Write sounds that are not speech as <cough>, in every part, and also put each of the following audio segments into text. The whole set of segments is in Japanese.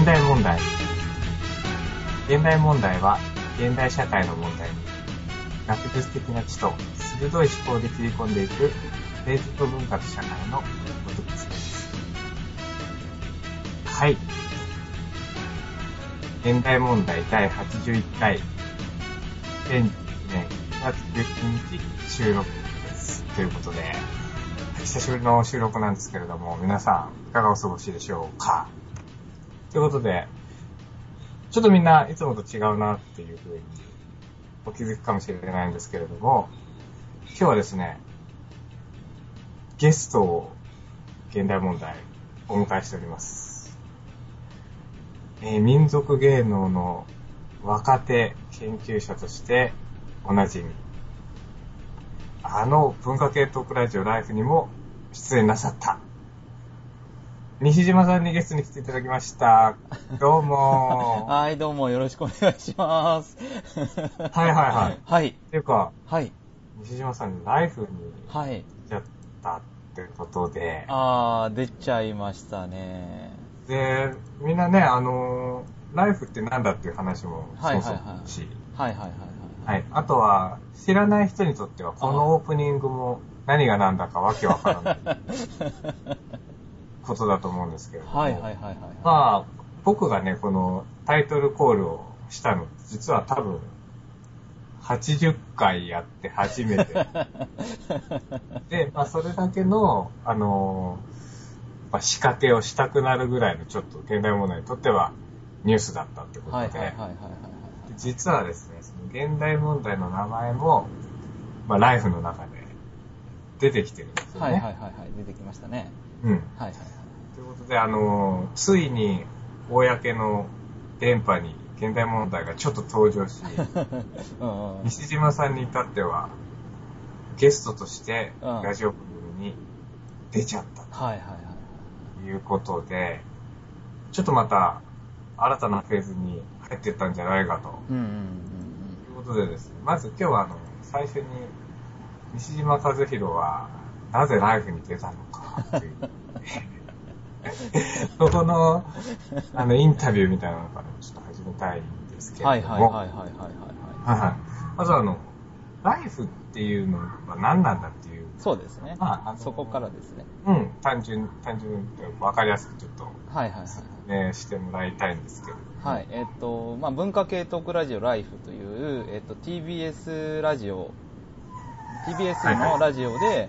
現代問題。現代問題は、現代社会の問題に、学術的な知と鋭い思考で切り込んでいく、政治と文化と社会のことです。はい。現代問題第81回、2020年9月11日収録です。ということで、久しぶりの収録なんですけれども、皆さん、いかがお過ごしでしょうか？ということで、ちょっとみんないつもと違うなっていうふうにお気づきかもしれないんですけれども、今日はですね、ゲストを現代問題お迎えしております。えー民族芸能の若手研究者としておなじみ、あの文化系トークラジオライフにも出演なさった、西島さんにゲストに来ていただきました。どうも <laughs> はい、どうもよろしくお願いします。はいはいはい。はい。っていうか、はい。西島さんライフにはい。来ちゃったってことで、あー、出ちゃいましたね。で、みんなね、あのーライフってなんだっていう話もはいそうそうし、はいはいはいはい。はい。あとは、知らない人にとっては、このオープニングも何が何だかわけわからない <laughs> ことだと思うんですけれども。はいはいはいはい。まあ、僕がね、このタイトルコールをしたの、実は多分、80回やって初めて。<laughs> で、まあ、それだけの、あのーまあ、仕掛けをしたくなるぐらいの、ちょっと現代問題にとっては、ニュースだったってことで、はいはいはいはいはい実はですね、その現代問題の名前も、まあ、ライフの中で出てきてるんですよね。はい。はいはいはいはい。出てきましたね。うん。はいはいということで、あのーついに、公の電波に現代問題がちょっと登場し。<laughs> 西島さんに至っては、ゲストとしてうんラジオ番組に出ちゃった。ということで、ちょっとまた新たなフェーズに入っていったんじゃないかと。うんうんうんということでですね、まず今日はあの、最初に西島和弘はなぜライフに出たのかという。<laughs> そ <laughs> この、あの、インタビューみたいなのからちょっと始めたいんですけうん。れども。はいはいはいはいはいはい。はいはい。まずあの、ライフっていうのは何なんだっていう、そうですね。まああのそこからですね。うん、単純、単純というか分かりやすくちょっとはいはいはい。してもらいたいんですけれども。はい、えっと、まあ、文化系トークラジオライフという、えっと、TBS ラジオ、TBS のラジオで、はい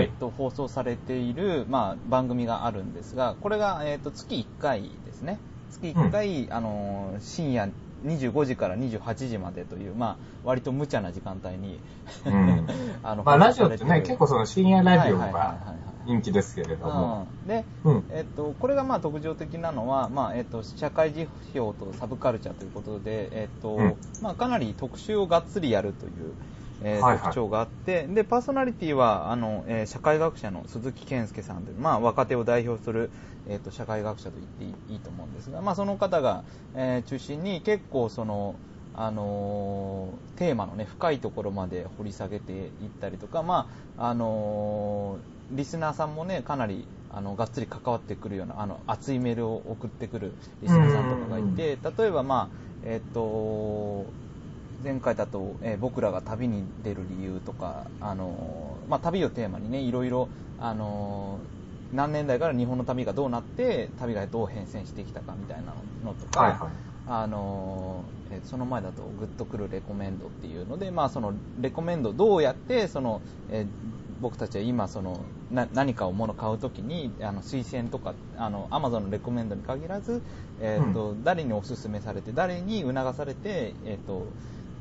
えっと、放送されている、まあ、番組があるんですが、これが、えっと、月1回ですね。月1回、あの、深夜25時から28時までという、まあ、割と無茶な時間帯に、うん <laughs> あのまあ、ラジオってね、結構その深夜ラジオがはいはいはいはいはい人気ですけれども。うんで、うん。えっと、これがまあ特徴的なのは、まあえっと、社会辞表とサブカルチャーということで、えっとうんまあ、かなり特集をがっつりやるという、えー特徴があってでパーソナリティはあの、えー社会学者の鈴木健介さんで、まあ、若手を代表する、えっと社会学者と言っていいいいと思うんですが、まあ、その方が、えー中心に結構その、あのーテーマの、ね、深いところまで掘り下げていったりとか、まああのーリスナーさんもねかなりあのがっつり関わってくるようなあの熱いメールを送ってくるリスナーさんとかがいて例えば、まあえっと前回だと、えー僕らが旅に出る理由とか、あのーまあ、旅をテーマにねいろいろ、あのー何年代から日本の旅がどうなって旅がどう変遷してきたかみたいなのとか、はいはい。あのーえーその前だとグッとくるレコメンドっていうので、まあ、そのレコメンドどうやってその、えー僕たちは今そのな何かを物を買うときにあの推薦とかあの Amazon のレコメンドに限らず、えーと誰におすすめされて誰に促されて、えーと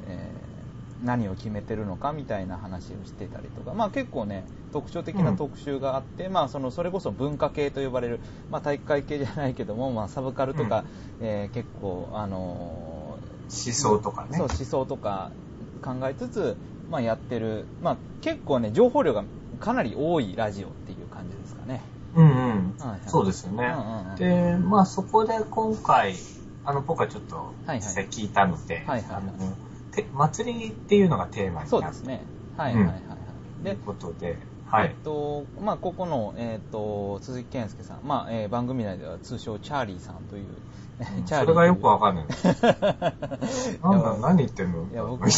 えー何を決めてるのかみたいな話をしてたりとか、まあ、結構ね特徴的な特集があって、まあ、そのそれこそ文化系と呼ばれる、まあ、体育会系じゃないけども、まあ、サブカルとか、えー結構、あのー思想とかね。そう思想とか考えつつ、まあ、やってる、まあ、結構ね情報量がかなり多いラジオっていう感じですかね。うんうんはいはい。そうですよねうんうんうん。で、まあそこで今回、あの、僕はちょっとはいはい聞いたので、はいはいはいあのて祭りっていうのがテーマになってそうですね。はいはいはいはい。というで、ことで、はいえっと、まあ、ここの、えっと、鈴木健介さん、まあ、えー番組内では通称チャーリーさんという、それがよくわかんない。な <laughs> なんだ、何言ってんの？いや、僕もよ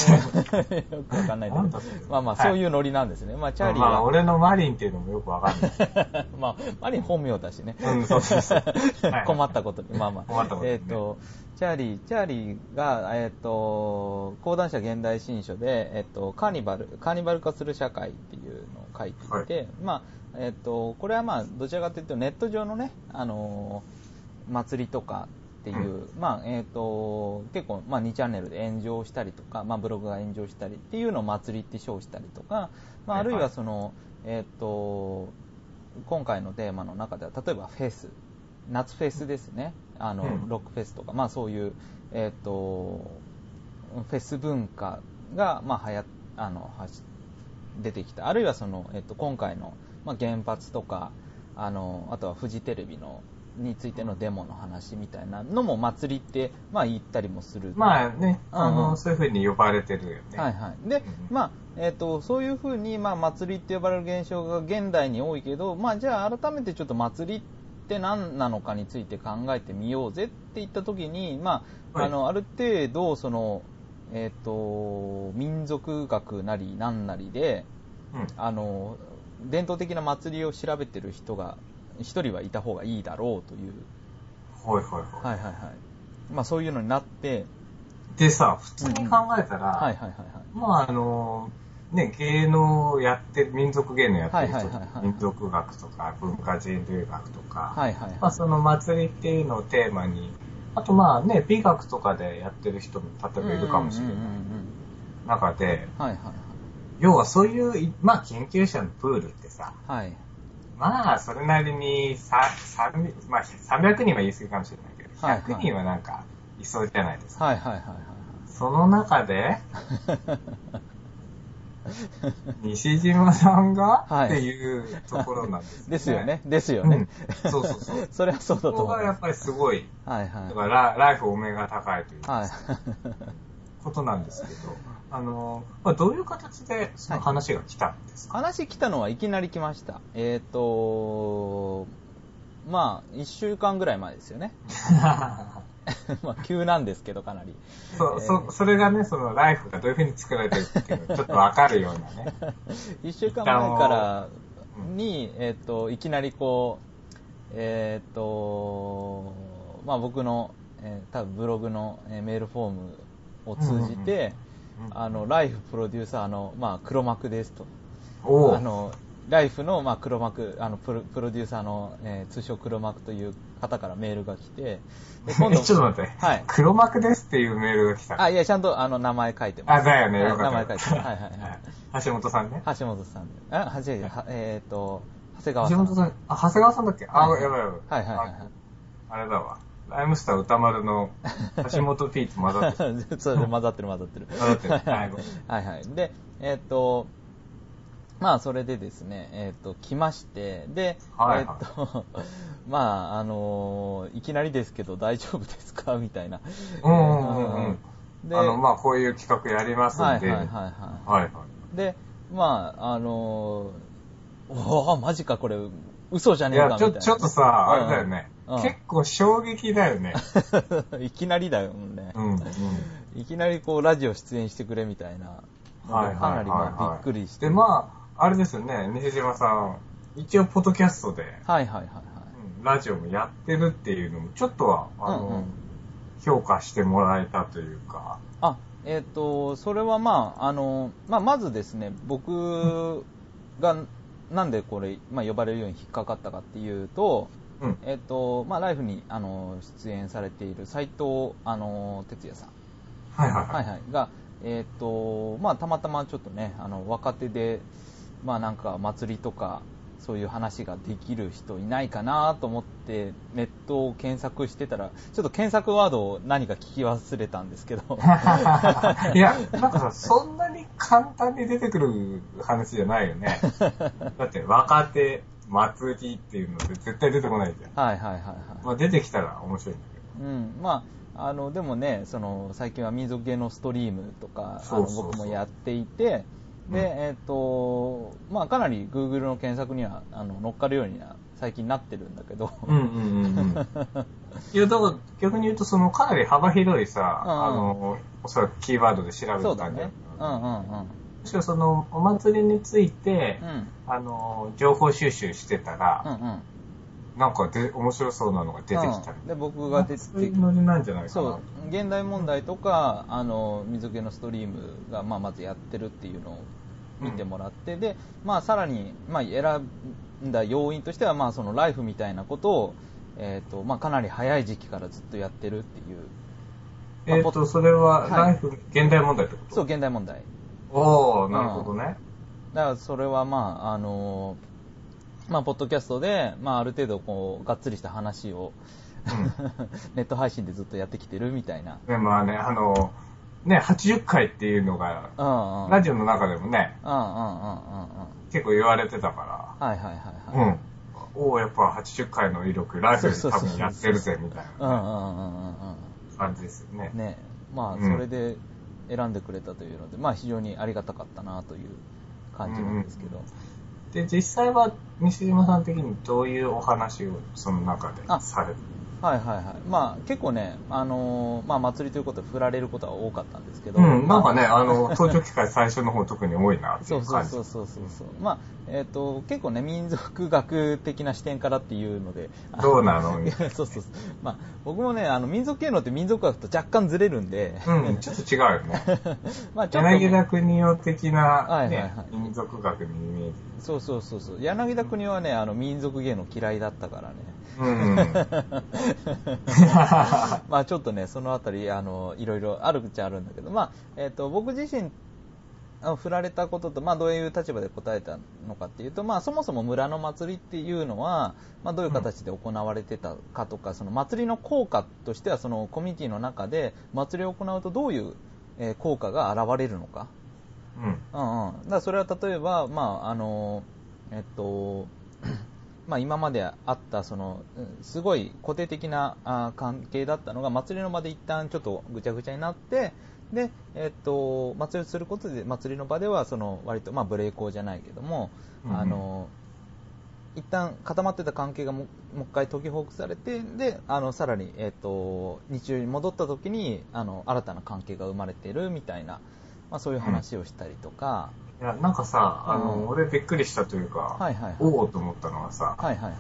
くわかんないけどまあまあ、はいそういうノリなんですね。まあ、チャーな。リーは、まあ、俺のマリンっていうのもよくわかんない。<laughs> まあ、マリン本名だしね。うんそうそうそう <laughs> はい困ったことに、まあまあ。困ったことにねえっ、と、チャーリー、チャーリーが、えっ、と、講談社現代新書で、えっ、と、カーニバル、カーニバル化する社会っていうのを書いていて、まあ、えっ、と、これはまあ、どちらかというと、ネット上のね、あのー祭りとかっていう、まあ、えっ、と、結構、まあ、2チャンネルで炎上したりとか、まあ、ブログが炎上したりっていうのを祭りって称したりとか、まあ、あるいはその、えっ、と、今回のテーマの中では、例えばフェス、夏フェスですね、あの、うん。ロックフェスとか、まあそういう、えっ、と、フェス文化が、まあ、はや、あの、はし出てきた。あるいはその、えっ、と、今回の、まあ、原発とか、あの、あとはフジテレビの、についてのデモの話みたいなのも祭りって、まあ言ったりもする。まあね、あの、うんうんそういう風に呼ばれてるよね。はいはい。でうん、まあ、えっ、と、そういうふうに、まあ、祭りって呼ばれる現象が現代に多いけど、まあ、じゃあ改めてちょっと祭りって何なのかについて考えてみようぜって言った時に、まあ、はいあの、ある程度、その、えっ、と、民族学なりなんなりで、うん。あの、伝統的な祭りを調べてる人が、一人はいた方がいいだろうという、はいはいはい。はいはいはい。まあ、そういうのになって、でさ、普通に考えたら、はいはいはいはい。まああの、ね、芸能やってる、民族芸能やってる人、民族学とか文化人類学とか、はいはいはい。まあその祭りっていうのをテーマに、あとまあね、美学とかでやってる人も例えばいるかもしれないうんうんうんうん中で、はいはい要はそういう、まあ研究者のプールってさ、はい。はい。まあそれなりにささまあ、300人は言い過ぎかもしれないけど、はいはい100人はなんかいそうじゃないですか。はいはいはいはいはい。その中で、<laughs> 西島さんが、はいっていうところなんですね。ですよね。ですよね。うんそうそうそう <laughs> それはそうだことこ思う。がやっぱりすごい、はいはいだ。からラライフオメガ高いというはい。ことなんですけど、<laughs> あの、まあ、どういう形でその話が来たんですか、話来たのはいきなり来ました。えっ、と、まあ、1週間ぐらい前ですよね。<laughs> まあ、急なんですけど、かなり。そう、えーそ、それがね、そのライフがどういうふうに作られてるっていうのがちょっと <laughs> わかるようなね。1週間前からに、えっ、と、いきなりこう、えっ、と、まあ僕の、えー多分ブログの、えーメールフォームを通じて、うんうんうんあの、ライフプロデューサーの、まあ黒幕ですと。おあの、ライフの、まあ、黒幕、あのプロ、プロデューサーの、えー通称黒幕という方からメールが来て、で <laughs> えちょっと待って。はい。黒幕ですっていうメールが来た。あ、いや、ちゃんと、あの、名前書いてます。あ、だよね。はいよ。名前書いてます。はいはい <laughs> はい。橋本さんね。橋本さんで。あ、はじめ、はえっ、と、長谷川さん。橋本さん、あ、長谷川さんだっけ？あ、はいやばいやばい。はいはいはいあれだわ。ライムスター歌丸の橋本 P と混ざってる。<laughs> それで混ざってる混ざってる。混ざってるはいはいはい。で、えっ、と、まあ、それでですね、えっ、と、来まして、で、はいはいえっ、と、<laughs> まあ、あのいきなりですけど大丈夫ですか？<laughs> みたいな。うんうんうんうん。で、あの、まあ、こういう企画やりますんで。はいはいはいはい。はいはい。で、まあ、あのー、おおマジかこれ、嘘じゃねえかみたいな。ちょっとさ、あれだよね。うん結構衝撃だよね。<laughs> いきなりだよね。うん、うん。いきなりこう、ラジオ出演してくれみたいな。はいはいはい、はい。かなりまあびっくりして。で、まあ、あれですよね、西島さん、一応、ポッドキャストで、はいはいはいはい。うんラジオもやってるっていうのも、ちょっとは、あの、うんうん評価してもらえたというか、あ、えっ、と、それはまあ、あの、まあ、まずですね、僕が、なんでこれ、まあ、呼ばれるように引っかかったかっていうと、うん。えっ、と、まあ、ライフに、あの、出演されている斉藤、あの、哲也さん。はいはいは。はいいはい。が、えっ、と、まあ、たまたまちょっとね、あの、若手で、まあ、なんか、祭りとか、そういう話ができる人いないかなと思って、ネットを検索してたら、ちょっと検索ワードを何か聞き忘れたんですけど。<laughs> いや、なんかさ、そんなに簡単に出てくる話じゃないよね。<laughs> だって、若手、祭りっていうので絶対出てこないじゃん。はいはいはいはい。まあ、出てきたら面白いんだけうん、まあ、あの、でもね、その、最近は民族芸能ストリームとか、僕もやっていて、で、えっ、と、まあかなり Google の検索にはあの乗っかるようには最近なってるんだけど、うんうんうんうん。<laughs> いや、だから逆に言うと、そのかなり幅広いさ、うんうんあの、おそらくキーワードで調べてたんだよね。うんうんうん。むしろその、お祭りについて、うん。あの、情報収集してたうんら、うん。なんかで面白そうなのが出てきたうん。で、僕が出てそういうノリなんじゃないかな。そう、現代問題とか、あの、水気のストリームが、まあ、まずやってるっていうのを見てもらって、で、まあ、さらに、まあ、選んだ要因としては、まあ、その、ライフみたいなことを、えっ、と、まあ、かなり早い時期からずっとやってるっていう、えっ、と、それは、はい。ライフ、現代問題ってこと？そう、現代問題。おー、なるほどね。だから、それは、まあ、あの、まあ、ポッドキャストで、まあ、ある程度、こう、がっつりした話を、<laughs> ネット配信でずっとやってきてるみたいな。で、まあね、あの、ね、80回っていうのが、うんうん。ラジオの中でもね、うんうんうんうんうん。結構言われてたかはいはいはいら、はい。うん。おおやっぱ80回の威力、ライフで多分やってるぜ、みたいうんうんなうんうん感じですよねうん。。ねまあ、うんそれで選んでくれたというので、まあ非常にありがたかったなという感じなんですけど。で、実際は西島さん的にどういうお話をその中でされてはいはいはい。まあ結構ね、あのーまあ祭りということで振られることは多かったんですけど。うん、なんかね、まああの、登場機会最初の方特に多いなっていそううそう感じ。そうそうそうそう。まあ、えっ、と、結構ね、民族学的な視点からっていうので。どうなの？<laughs> そうそうそう。まあ、僕もね、あの、民族芸能って民族学と若干ずれるんで。うん、ちょっと違うよね。<laughs> まあ、ちょっとね、柳田国夫的な、はいはいねはい民族学にイメージ。そうそうそうそう。柳田国はね、あの、民族芸能嫌いだったからね。うん。<laughs> まあちょっとね、そのあたり、あの、いろいろあるっちゃあるんだけど、まあ、えっ、と、僕自身、振られたことと、まあどういう立場で答えたのかっていうと、まあそもそも村の祭りっていうのは、まあどういう形で行われてたかとか、その祭りの効果としては、そのコミュニティの中で祭りを行うとどういう、えー効果が現れるのか。うん。うんうん。だそれは例えば、まあ、あの、えっと、まあ今まであった、その、うんすごい固定的なあ関係だったのが、祭りの場で一旦ちょっとぐちゃぐちゃになって、で、えっと、祭りをすることで、祭りの場では、その、割と、まあ、ブレイコーじゃないけども、うんうん。あの、一旦固まってた関係がももう一回解きほぐされて、で、あの、さらに、えっ、と、日常に戻った時に、あの、新たな関係が生まれてるみたいな、まあそういう話をしたりとか、いや、なんかさ、あの、うん俺びっくりしたというか、はいはいはいおおと思ったのはさ、はいはいはい。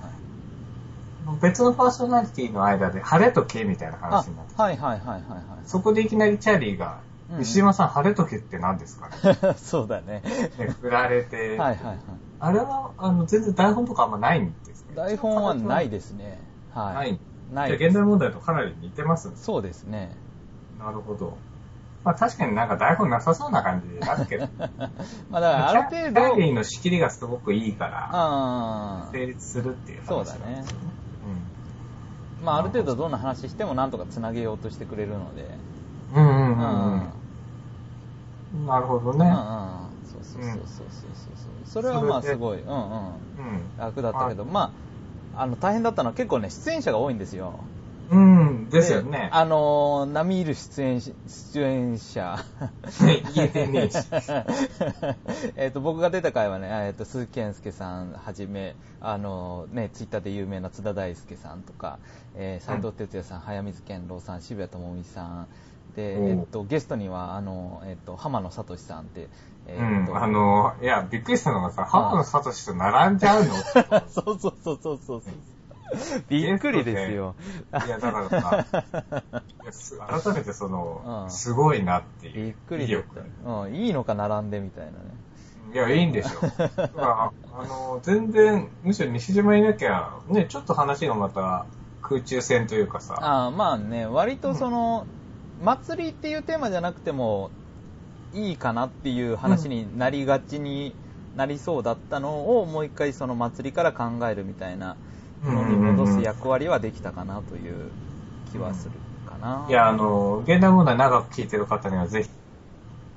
別のパーソナリティの間で晴れとけみたいなあ、話になって、はいはいはいはいそこでいきなりチャーリーが、うん西島さん晴れとけって何ですかね？はい。そうだね。ね振られて、はいはいはい。あれは、あの、全然台本とかあんまないんですね。台本はないですね。なはいい。。ないじゃあ現代問題とかなり似てますね。そうですね。なるほど。まあ確かになんか台本なさそうな感じだけど。<laughs> まあだからある程チャーリー度、の仕切りがすごくいいから、あ成立するっていう話なんですよね。ーまあある程度どんな話してもなんとかつなげようとしてくれるので。うん。うんうんうんうんうん。なるほどね。うんうん。そうそうそうそうそうそう。それはまあすごい、うんうん。うん。楽だったけど、まあ、あの大変だったのは結構ね、出演者が多いんですよ。うん、ですよね。あのー、並みいる出演し、出演者。<laughs> 言えてねえし。<laughs> えっと、僕が出た回はね、えっと、鈴木健介さんはじめ、あのー、ね、ツイッターで有名な津田大介さんとか、えー、斎藤哲也さん、早水健郎さん、渋谷智美さん、で、えっと、ゲストには、あの、えっと、浜野聡さんって、えうっと、ん、あの、いや、びっくりしたのがさ、浜野聡と並んじゃうの？<laughs> そうそうそうそうそう。<laughs> びっくりですよ。いや、だからさ、<laughs> 改めてその、うんすごいなっていう。びっくり威だっ力た。うん、いいのか並んでみたいなね。いや、いいんでしょ。だからあの、全然、むしろ西島いなきゃ、ね、ちょっと話がまた空中戦というかさ、ああまあね、割とその、祭りっていうテーマじゃなくてもいいかなっていう話になりがちになりそうだったのを、もう一回その祭りから考えるみたいなのに戻す役割はできたかなという気はするかな。いや、あの、現代問題長く聞いてる方にはぜひ、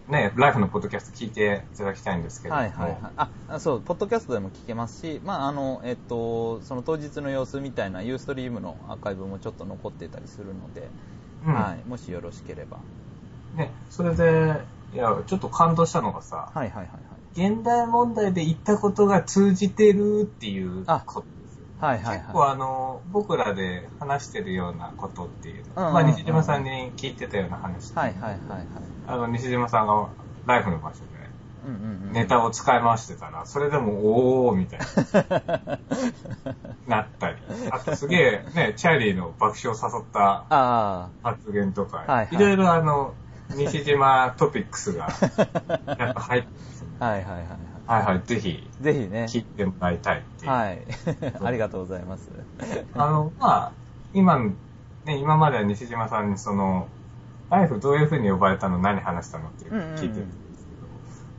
ね、ライフのポッドキャスト聞いていただきたいんですけども、はいはいはい。あ、あそう、ポッドキャストでも聞けますし、まあ、あの、えっと、その当日の様子みたいなユーストリームのアーカイブもちょっと残ってたりするので、うんはい、もしよろしければ。ね、それで、いや、ちょっと感動したのがさ、はいはいはいはい。現代問題で言ったことが通じてるっていうあことですよ。はいはい結構はあの、僕らで話してるようなことっていうの、うんうんうんまあ西島さんに聞いてたような話、い。はいはいはいはい。あの、西島さんがライフの場所でうんうんうん。ネタを使い回してたら、それでも、おーみたいな、<laughs> なったり。あとすげえ、ね、チャーリーの爆笑を誘ったあ発言とか、はいはいいろいろあの、西島トピックスが、やっぱ入ってますね。あ。はいはいはいはいはい、ぜひ、はい。ぜひね。聞いてもらいたいっていう。はい。<laughs> ありがとうございます。あの、まあ、今の、ね、今までは西島さんにその、ライフどういう風に呼ばれたの何話したのって聞いてるんですけど、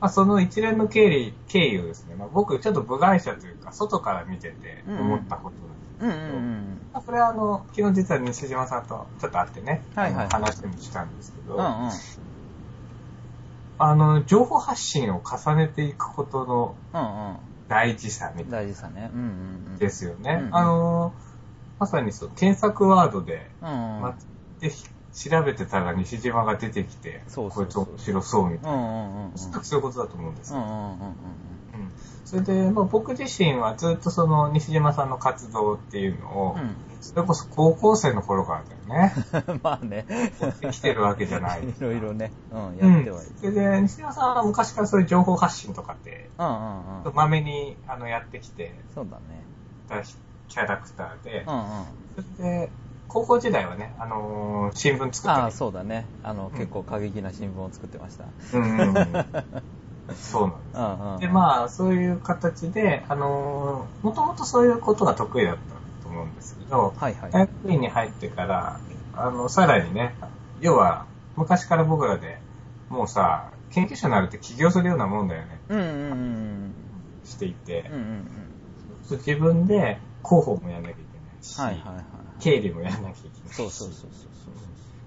まあ、その一連の経緯、経緯をですね、まあ、僕ちょっと部外者というか、外から見てて思ったことなんですけど、うんうんうん。まあ、これはあの、昨日実は西島さんとちょっと会ってね、はいはいあの話もしたんですけど、うんうん。あの、情報発信を重ねていくことのうん大事さみうん。たい大事さね。うんうんうん。なですよね。うんうんあの、まさにそう、検索ワードで、うんうん。まで調べてたら西島が出てきて、そうそうそうこいつ面白そうみたいな。うんうんうんそういうことだと思うんですよ。うんうんうんうんそれで、まあ、僕自身はずっとその西島さんの活動っていうのを、うん。それこそ高校生の頃からだよね。うん。まあね。生きてるわけじゃない。<laughs> いろいろね。うん、うんやってはいる。。それで、西島さんは昔からそういう情報発信とかって、うんうんうん。まめにあのやってきてそうだね。たキャラクターでう、んうん。それで、高校時代はね、あのー新聞作ってああ、たそうだね。あの、ん結構過激な新聞を作ってました。うんうんうん。<laughs> そうなんです。うんうん。で、まあ、そういう形で、あのー、もともとそういうことが得意だったと思うんですけど、はいはい。大学院に入ってから、あの、さらにね、要は、昔から僕らで、もうさ、研究者になるって起業するようなもんだよね、うんうんうんしていてうん。うん、うん自分で広報もやんなきゃいけないし、うん。はいはいはい。経理もやんなきゃいけないし、そうそうそう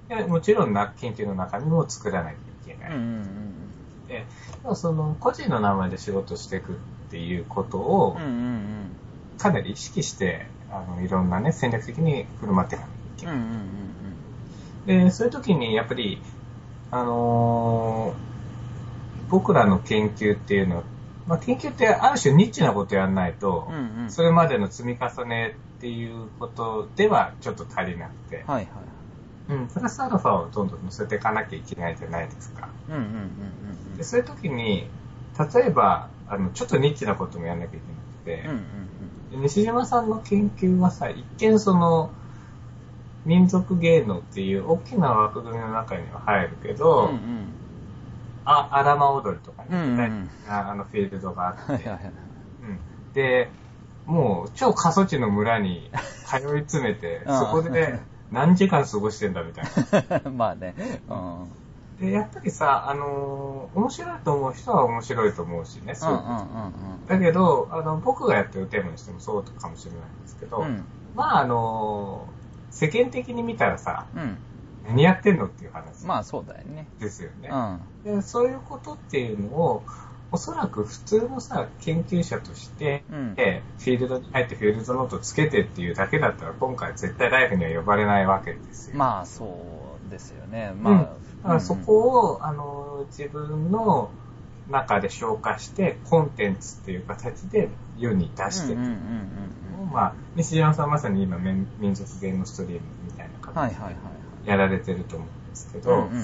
そうでもちろんな研究の中身も作らなきゃいけない。そう。うんうんうんでその個人の名前で仕事していくっていうことをかなり意識して、あの、いろんなね、戦略的に振る舞っていかなきゃいけうん。うんない。うんうんで、そういう時にやっぱり、あのー僕らの研究っていうのは、まあ、研究ってある種ニッチなことやんないと。それまでの積み重ねっていうことではちょっと足りなくて、はいはい。うん、プラスアルファをどんどん乗せていかなきゃいけないじゃないですか。うんうんうんうんで、そういう時に、例えば、あの、ちょっとニッチなこともやんなきゃいけなくて、うん。うんうんで西島さんの研究はさ、一見その、民族芸能っていう大きな枠組みの中には入るけうど、ん。うんうん。あ、アラマ踊りとかね、うんうんあのフィールドがあって、はいはいはい。うんで、もう超過疎地の村に通い詰めて、<laughs> うんそこで何時間過ごしてんだみたいな。<laughs> まあね。うん。で、やっぱりさ、あのー面白いと思う人は面白いと思うしね、そうういうんことだけど、あの、僕がやってるテーマにしてもそうかもしれないんですけど、うん。うん。まああのー世間的に見たらさ、うん。何やってんのっていう話まあそうだよね。ですよね。うん。でそういうことっていうのを、おそらく普通のさ、研究者として、うん。でフィールドに入ってフィールドノートつけてっていうだけだったら、今回絶対ライフには呼ばれないわけですよ。まあそうですよね。うんまあ。だからそこを、あの、自分の中で消化して、コンテンツっていう形で世に出して。まあ、西山さんまさに今、民民族芸能ストリームみたいな形はいはいはいでやられてると思うんですけど、はい。うんうんうん。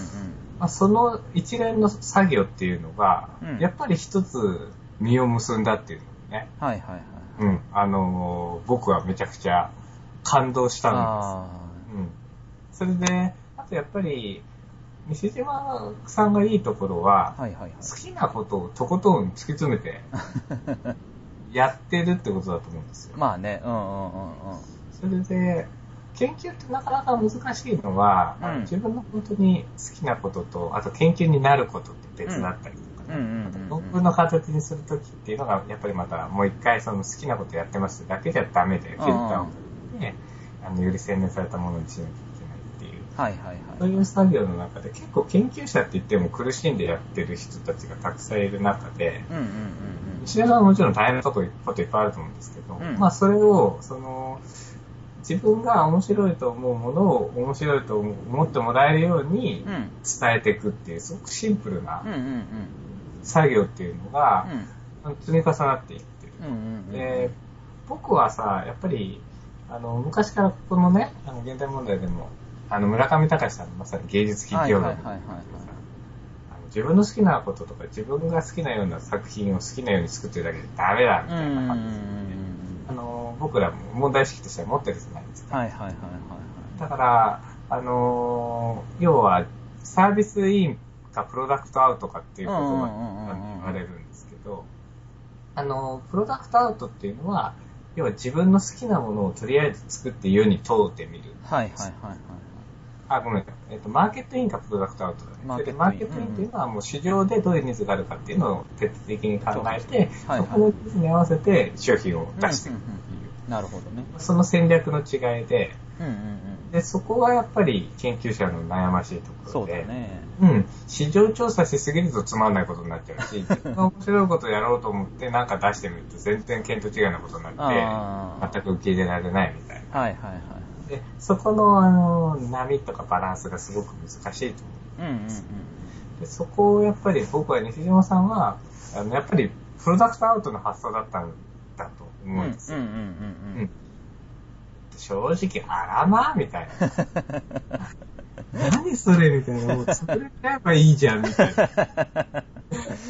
まあ、その一連の作業っていうのが、うんやっぱり一つ実を結んだっていうのをね、はいはいはい。うん、あのー僕はめちゃくちゃ感動したんあです。うん。それで、あとやっぱり、西島さんがいいところは、あ。はいはいはい。好きなことをとことん突き詰めて <laughs> やってるってことだと思うんですよ。まあね。うんうんうんうん。それで、研究ってなかなか難しいのは、うん。自分の本当に好きなことと、あと研究になることって別だったりとかね、うんうんうんうんあと論文の形にするときっていうのが、やっぱりまたもう一回その好きなことやってますだけじゃダメで、フィルターをかけて、あのより洗練されたものにしなきゃいけないっていう。はいはいはい。そういう作業の中で結構研究者って言っても苦しんでやってる人たちがたくさんいる中で、うんうんうん石田さんはもちろん大変なことこといっぱいあると思うんですけど、うん。まあそれを、その、自分が面白いと思うものを面白いと思ってもらえるように。伝えていくっていう、すごくシンプルな。作業っていうのが、うん積み重なっていってる。で、僕はさ、やっぱり、あの、昔からこのね、あの、現代問題でも、あの、村上隆さんのまさに芸術企業論はいはいはいはいあの自分の好きなこととか、自分が好きなような作品を好きなように作ってるだけでダメだ、みたいな感じですよね。あの、僕らも問題意識としては持ってるじゃないですか。はいはいはいはいだから、あのー要は、サービスインかプロダクトアウトかっていう言葉に言われるんですけど、あのープロダクトアウトっていうのは、要は自分の好きなものをとりあえず作って世に問うてみる。はいはいはいはいあ、ごめん。えっと、マーケットインかプロダクトアウトだね。マーケットインでマーケットインっていうのはもう市場でどういうニーズがあるかっていうのを徹底的に考えて、はいはい。そこのニーズに合わせて商品を出していくっていう。なるほどね。その戦略の違いで、うんうんうん。で、そこがやっぱり研究者の悩ましいとこそうろで、だね。うん、市場調査しすぎるとつまんないことになっちゃうし、<laughs> 面白いことをやろうと思ってなんか出してみると全然見当違いなことになあって、全く受け入れられないみたいな。はいはいはいで、そこのあの、波とかバランスがすごく難しいと思う。うんうんうんでそこをやっぱり僕は西島さんは、あの、やっぱりプロダクトアウトの発想だったんだとうん思うんですよ。うんうんうんうんうん正直、あらまみたいな。<laughs> 何それみたいな。もう潰れちゃえばいいじゃん、みたいな。と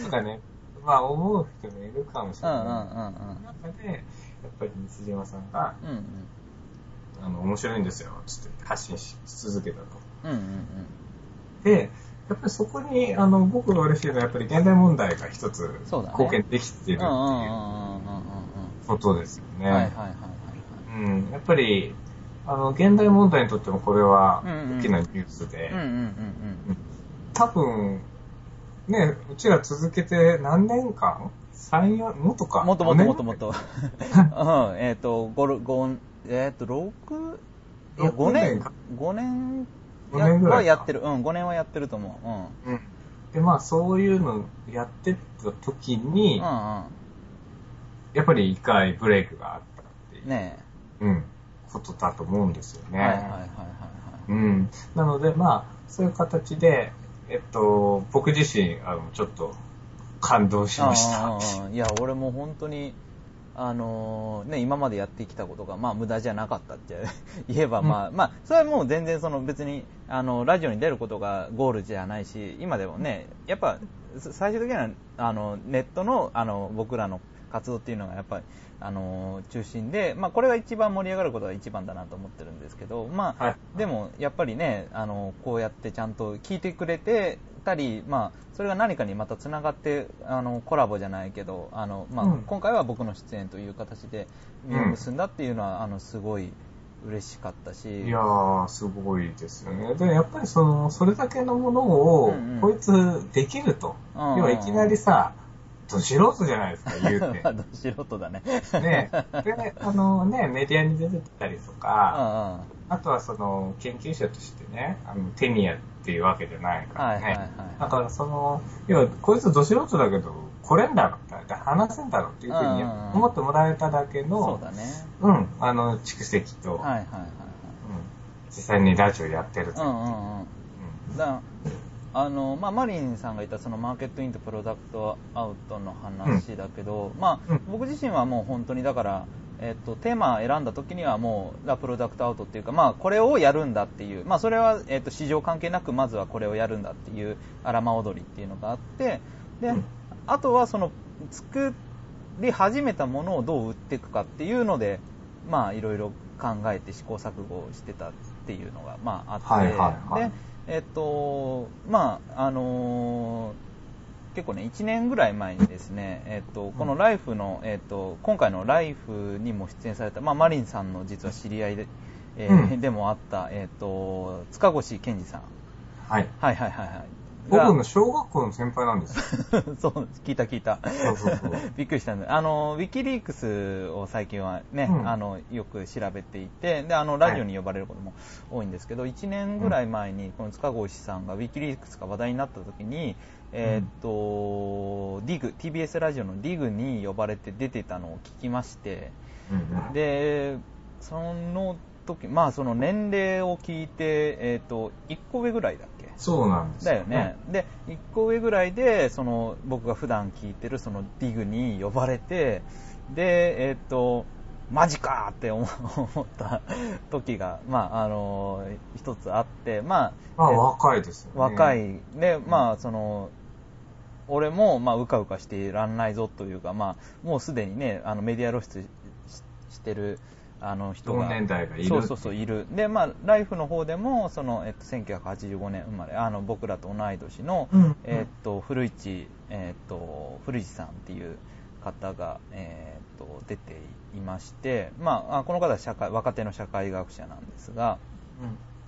かね。まあ思う人もいるかもしれない。うんうんうんうん中で、やっぱり西島さんが、うんうんあの、面白いんですよ、つって発信し続けたと。うんうんうん。で、やっぱりそこに、あの、僕が嬉しいのは、やっぱり現代問題が一つそうだね。貢献できてるっていうことですよね。うんはいはいはいはい。うん、やっぱり、あの、現代問題にとってもこれは大きなニュースで、うんうんうん多分、ね、うちら続けて何年間 ?3、4、もっとか。うんもっともっともっと。5もっとうんえっと5五えっと6いや5 6年年か。5年5年ぐらいか。はやってる。うん5年はやってると思う。年うん。で、まあ、そういうのやってた時に、うんうん。やっぱり一回ブレイクがあったっていう。う、んねうん、ことだと思うんですよね。えはいはいはいはいはい。うん。なので、まあ、そういう形で、えっと、僕自身、あの、ちょっと、感動しました。うんうんうん。いや、俺も本当に、あのーね、今までやってきたことが、まあ、無駄じゃなかったって <laughs> 言えば、まあ、まあ、それはもう全然、その、別に、あの、ラジオに出ることがゴールじゃないし、今でもね、やっぱ、最終的には、あの、ネットの、あの、僕らの活動っていうのが、やっぱり、あの、中心で、まあ、これが一番盛り上がることが一番だなと思ってるんですけど、まあ、はい。でも、やっぱりね、あの、こうやってちゃんと聞いてくれてたり、まあ、それが何かにまた繋がって、あの、コラボじゃないけど、あの、まあ、うん今回は僕の出演という形で実を結んだっていうのは、あの、すごい嬉しかったし、いやー、すごいですよね。で、やっぱりその、それだけのものをうんうん、こいつできると。うん要はいきなりさ、ど素人じゃないですか、言うて。<laughs> ど素人だね。ねで、あのね、メディアに出てたりとうんか、うん。あとはその、研究者としてね、あの、テニアっていうわけじゃないからね。はいはいはい。だからその、要は、こいつど素人だけど、来れんだろって、話せんだろっていうふうに思ってもらえただけそのう、だね。うん、あの、蓄積と、はいはいはいうん実際にラジオやってると。はい。うんうんうん。だあのまあ、マリンさんが言ったそのマーケットインとプロダクトアウトの話だけど、まあうん、僕自身はもう本当にだから、えっと、テーマを選んだ時にはもう、ラプロダクトアウトっていうか、まあ、これをやるんだっていう、まあ、それは、えっと、市場関係なく、まずはこれをやるんだっていう、荒間踊りっていうのがあって、で、うん。あとはその、作り始めたものをどう売っていくかっていうので、まあ、いろいろ考えて試行錯誤してたっていうのが、まあ、あって、はいはいはい。で、えっと、まあ、あのー結構ね、1年ぐらい前にですね、えっと、このライフの、えっと、今回のライフにも出演された、まあ、マリンさんの実は知り合いで、えーうんでもあった、えっと、塚越健二さん。はい。はいはいはいはい。僕の小学校の先輩なんですよ。<laughs> そう、聞いた聞いた。そうそうそう。<laughs> びっくりしたんで、あの、ウィキリークスを最近はね、うん。あの、よく調べていて、で、あの、ラジオに呼ばれることも多いんですけど、1年ぐらい前に、この塚越さんがウィキリークスが話題になった時に、えーっと、ディグ、TBS ラジオのディグに呼ばれて出てたのを聞きまして、うんうん。で、その時、まあその年齢を聞いて、えっ、と、1個上ぐらいだっけ？そうなんですだよね。で、1個上ぐらいで、その、僕が普段聞いてるそのディグに呼ばれて、で、えっ、と、マジかーって思った <laughs> 時が、まあ、あの、一つあって、ままあ、え若いですよね。若。い。で、まあ、その、俺も、まあ、うかうかしていらんないぞというか、まあ、もうすでにね、あの、メディア露出ししてる、あの人が。同年代がいるそうそうそう、いる。で、まあ、ライフの方でも、その、えっと、1985年生まれ、あの、僕らと同い年の、うんえっと、古市、えっと、古市さんっていう方が、えっと、出ていまして、まあ、あこの方は社会、若手の社会学者なんですが、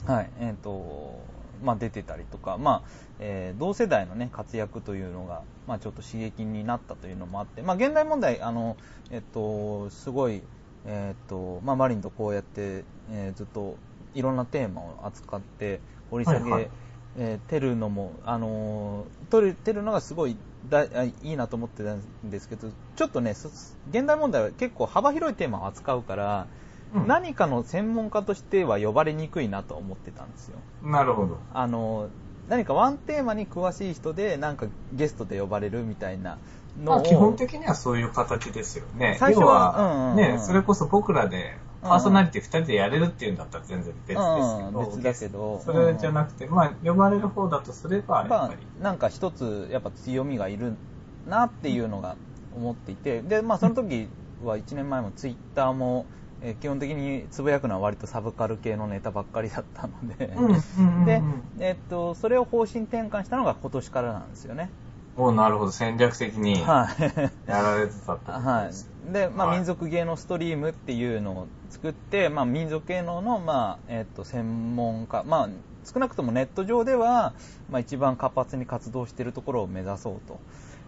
うん。はい、えっ、と、まあ出てたりとか、まあ、えー同世代のね、活躍というのが、まあちょっと刺激になったというのもあって、まあ現代問題、あの、えっ、と、すごい、えっ、と、まあマリンとこうやって、えーずっといろんなテーマを扱って掘り下げ、はいはいえーてるのも、あのー、取れてるのがすごいだあいいなと思ってたんですけど、ちょっとね、そ現代問題は結構幅広いテーマを扱うから、うん何かの専門家としては呼ばれにくいなと思ってたんですよ。なるほど。あの、何かワンテーマに詳しい人で、なんかゲストで呼ばれるみたいな。まあ、基本的にはそういう形ですよね。最初は要うんうんうん。ね、それこそ僕らで、パーソナリティ2人でやれるっていうんだったら全然別ですけど、うん別だけど。それじゃなくて、まあ、呼ばれる方だとすれば、やっまぱり。あ、なんか一つ、やっぱ強みがいるなっていうのが思っていて、で、まあその時は1年前もツイッターも、えー基本的につぶやくのは割とサブカル系のネタばっかりだったので、うんうんうんうん。で、えっと、それを方針転換したのが今年からなんですよね。おなるほど、戦略的にやはい。られてたってことはです。い。で、まあ、はい民族芸能ストリームっていうのを作って、まあ、民族芸能の、まあ、えっ、と、専門家、まあ、少なくともネット上では、まあ、一番活発に活動しているところを目指そうと、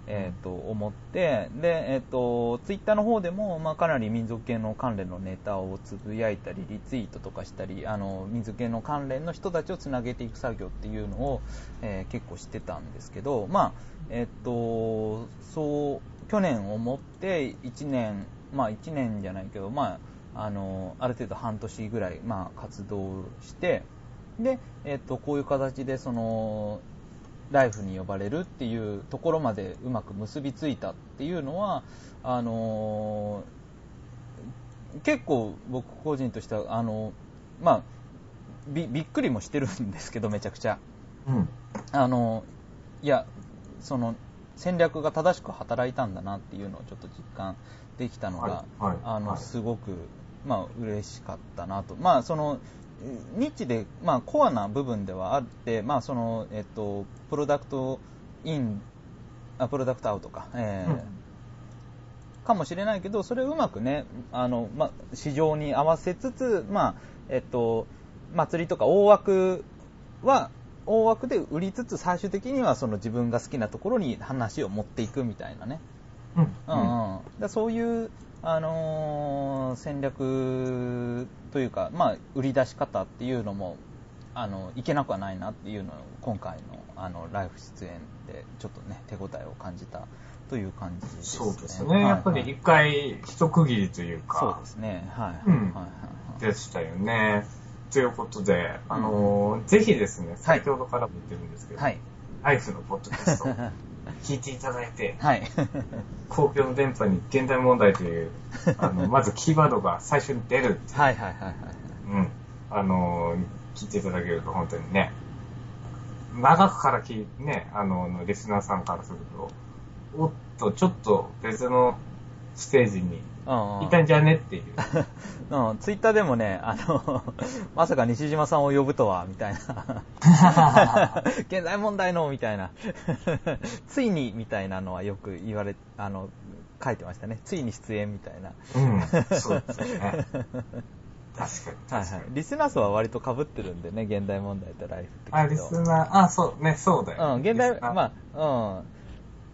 えっ、と、思って、で、えっ、と、ツイッターの方でも、まあ、かなり民族芸能関連のネタをつぶやいたり、リツイートとかしたり、あの、民族芸能関連の人たちをつなげていく作業っていうのを、えー結構してたんですけど、まあ、えっ、と、そう、去年をもって1年、まあ1年じゃないけど、まあ、あの、ある程度半年ぐらい、まあ活動して、で、えっ、と、こういう形で、その、ライフに呼ばれるっていうところまでうまく結びついたっていうのは、あの結構僕個人としては、あのまあ、びびっくりもしてるんですけど、めちゃくちゃ。うん。あの、いや、その、戦略が正しく働いたんだなっていうのをちょっと実感できたのが、はいはいあの、はいすごく、まあ、嬉しかったなと。まあ、その、ニッチで、まあ、コアな部分ではあって、まあ、その、えっと、プロダクトイン、あ、プロダクトアウトか、えーうんかもしれないけど、それをうまくね、あの、まあ、市場に合わせつつ、まあ、えっと、祭りとか大枠は、大枠で売りつつ、最終的にはその自分が好きなところに話を持っていくみたいなね。うん。うんうん。だそういう、あのー戦略というか、まあ、売り出し方っていうのも、あの、いけなくはないなっていうのを、今回の、あの、ライフ出演で、ちょっとね、手応えを感じたという感じですね。そうですね。はいやっぱり一回一区切りというそうかで、すね。はい。うんはいはいはいでしたよね。ということで、あのーぜひですね、先ほどからも言ってるんですけど、はい。ライフのポッドキャストを <laughs> 聞いていただいて、はい。公共の電波に現代問題という、あの、<laughs> まずキーワードが最初に出るっていうはいはいはいはい。うん。あのー聞いていただけると本当にね、長くから聞いてね、あの、リスナーさんからすると、おっと、ちょっと別のステージにうんうんいたんじゃねっていう。<laughs> うん、ツイッターでもね、あの、<laughs> まさか西島さんを呼ぶとは、みたいな。<laughs> 現在問題の、みたいな。ついに、みたいなのはよく言われ、あの、書いてましたね。ついに出演みたいな。うん、そうですね。確かに、はいはい。に。リスナー層は割と被ってるんでね、現代問題とライフって。あ、リスナー、あ、そう、ね、そうだよ、うん、現代まあ、うん。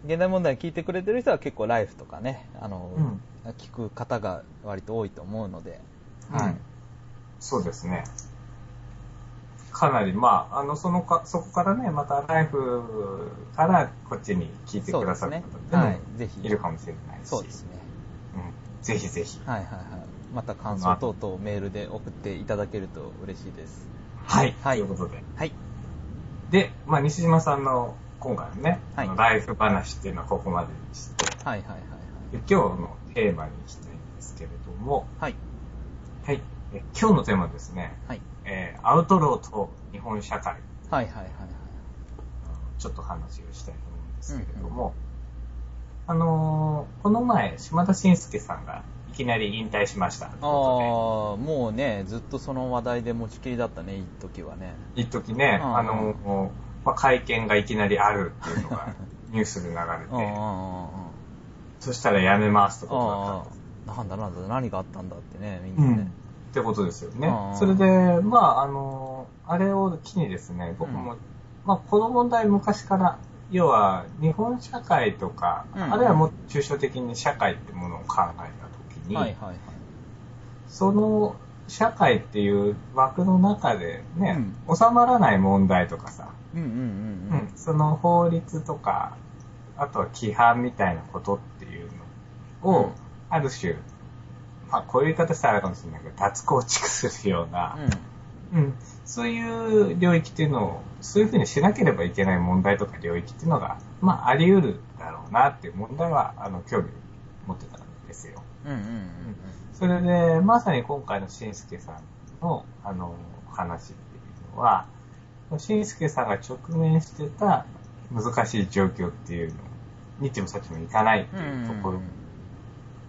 現代問題聞いてくれてる人は結構ライフとかね、あの、うん聞く方が割と多いと思うので、はい。そうですね。かなり、まあ、あの、そのか、そこからね、またライフからこっちに聞いてくださる方ねはいぜひいるかもしれないし。そうですね。うん。ぜひぜひ。はいはいはい。また感想等々メールで送っていただけると嬉しいです。はい。はいということで。はい。で、まあ、西島さんの今回のね、はいライフ話っていうのはここまでにして、はいはいはいで今日のテーマに行きたいんですけれども、はい。はい。え今日のテーマはですね、はい。えーアウトローと日本社会、はいはいはいはい。ちょっと話をしたいと思うんですけれども、あのーこの前、島田紳介さんがいきなり引退しましたああもうね、ずっとその話題で持ちきりだったね、一時はね。一時ね、うんあのーまあ、会見がいきなりあるっていうのが <laughs> ニュースで流れうんうんて、うんうん。そしたら辞めますってことだったんあです。あ、なんだなんだ、何があったんだってね、みんなね。ってことですよねうん。それで、まあ、あの、あれを機にですね、僕も、うんまあ、この問題昔から、要は、日本社会とか、うんあるいはもっと抽象的に社会ってものを考えたときに、はいはいはい。その社会っていう枠の中でね、収まらない問題とかさ、うんうんうんううん。ん。その法律とか、あとは規範みたいなことっていうのを、うん。ある種、まあこういう言い方したらあれかもしれないけど、脱構築するような、うん、そういう領域っていうのを、そういうふうにしなければいけない問題とか領域っていうのが、まああり得るだろうなっていう問題は、あの、興味を持ってたんですよ。うんうんうんうん。それで、まさに今回のしんすけさんの、あの、話っていうのは、しんすけさんが直面してた難しい状況っていうのにちもさっちもいかないっていうとこ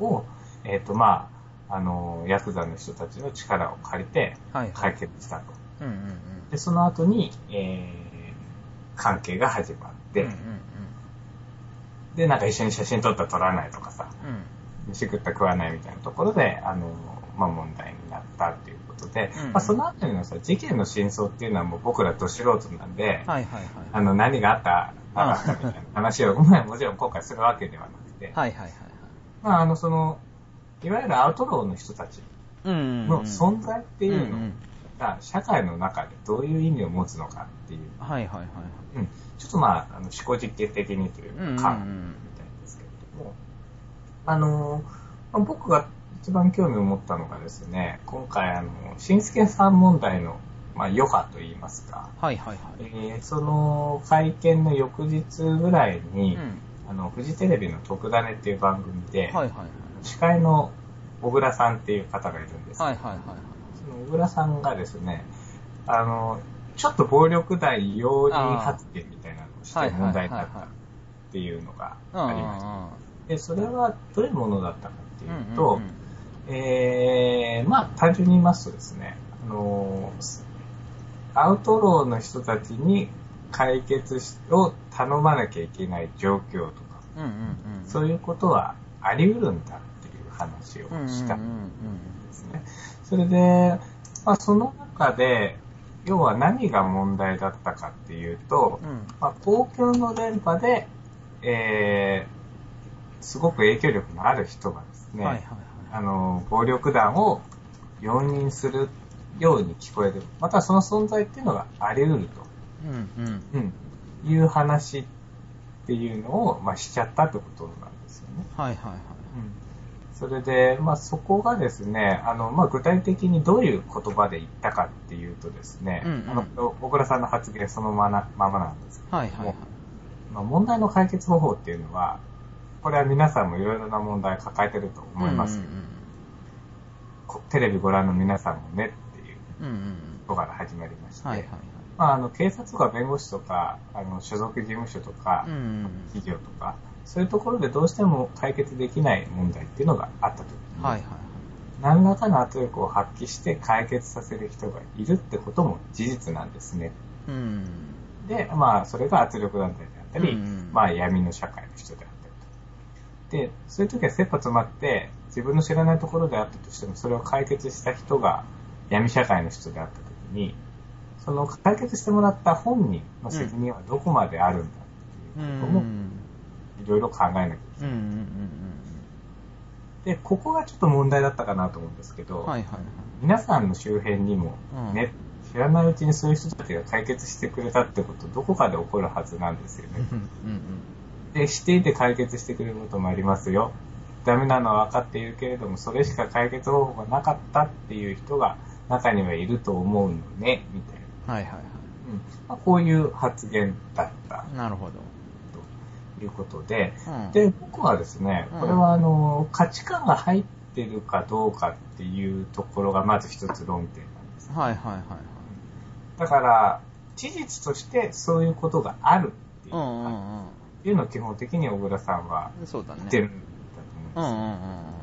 ろを、えっ、と、まあ、あの、ヤクザの人たちの力を借りて解決したと。うんうんうん。で、その後に、えー、関係が始まって、うんうんで、なんか一緒に写真撮った撮らないとかさ、うん飯食った食わないみたいなところで、あの、まあ、問題になったっていうことで、うん。まあ、そのあたりのさ、事件の真相っていうのはもう僕らど素人なんで、はいはいはい。あの、何があった、なかったみたいな話を、まあもちろん今回するわけではなくて、はいはいはいはい。まあ、あの、その、いわゆるアウトローの人たちの存在っていうのが、社会の中でどういう意味を持つのかっていう、はいはいはい。うん、ちょっとまあ、あの思考実験的にというか、うんうんうん考えてみたいんですけれども、あの、まあ僕が一番興味を持ったのがですね、今回、あの、新助さん問題の、まあ、余波といいますか、はいはいはい。えーその会見の翌日ぐらいに、うん。あの、フジテレビの特ダネっていう番組で、はいはいはい。司会の小倉さんっていう方がいるんですけど、はいはいはいその小倉さんがですね、あの、ちょっと暴力大容認発言みたいなのをして問題になったっていうのがありました。で、それはどういうものだったかっていうと、えー、まあ単純に言いますとですね、あの、アウトローの人たちに解決しを頼まなきゃいけない状況とか、うんうんうん。そういうことはあり得るんだっていう話をしたうんうんんですね。それで、まあ、その中で、要は何が問題だったかっていうと、うんうん。まあ、公共の電波で、えー、すごく影響力のある人がですね、はいはいあの、暴力団を容認するように聞こえる。またその存在っていうのがあり得ると。うんうん。うん、いう話っていうのを、まあ、しちゃったってことなんですよね。はいはいはい。うん、それで、まあ、そこがですね、あの、まあ、具体的にどういう言葉で言ったかっていうとですね、うんうん。あの、小倉さんの発言そのままままなんです。けども、はいはい。はいまあ、問題の解決方法っていうのは、これは皆さんもいろいろな問題を抱えてると思います。うんこテレビご覧の皆さんもねっていううんうんうんうんところから始まりまして、はいはいまあ、あの、警察とか弁護士とか、あの、所属事務所とか、うんうん企業とか、そういうところでどうしても解決できない問題っていうのがあったときに、はいはい何らかの圧力を発揮して解決させる人がいるってことも事実なんですね。うん。で、まあ、それが圧力団体であったり、うんうん。まあ、闇の社会の人であっそういう時は切羽詰まって、自分の知らないところであったとしても、それを解決した人が闇社会の人であった時に、その解決してもらった本人の責任はどこまであるんだってうんいうことも、いろいろ考えなきゃいけない。で、ここがちょっと問題だったかなと思うんですけど、うんはいはいはい。皆さんの周辺にもうん。ね、知らないうちにそういう人たちが解決してくれたってこと、どこかで起こるはずなんですよね。うんうんで、していて解決してくれることもありますよ。ダメなのは分かっているけれども、それしか解決方法がなかったっていう人が中にはいると思うのね、みたいな。はいはいはうんまあ、こういう発言だったい。なるほど。ということで、うんで、僕はですね、うんこれはあの、価値観が入ってるかどうかっていうところがまず一つ論点なんです。はいはいはいはい。だから、事実としてそういうことがあるっていう,、うんうんっていうのを基本的に小倉さんは。言ってるんだとうん思うん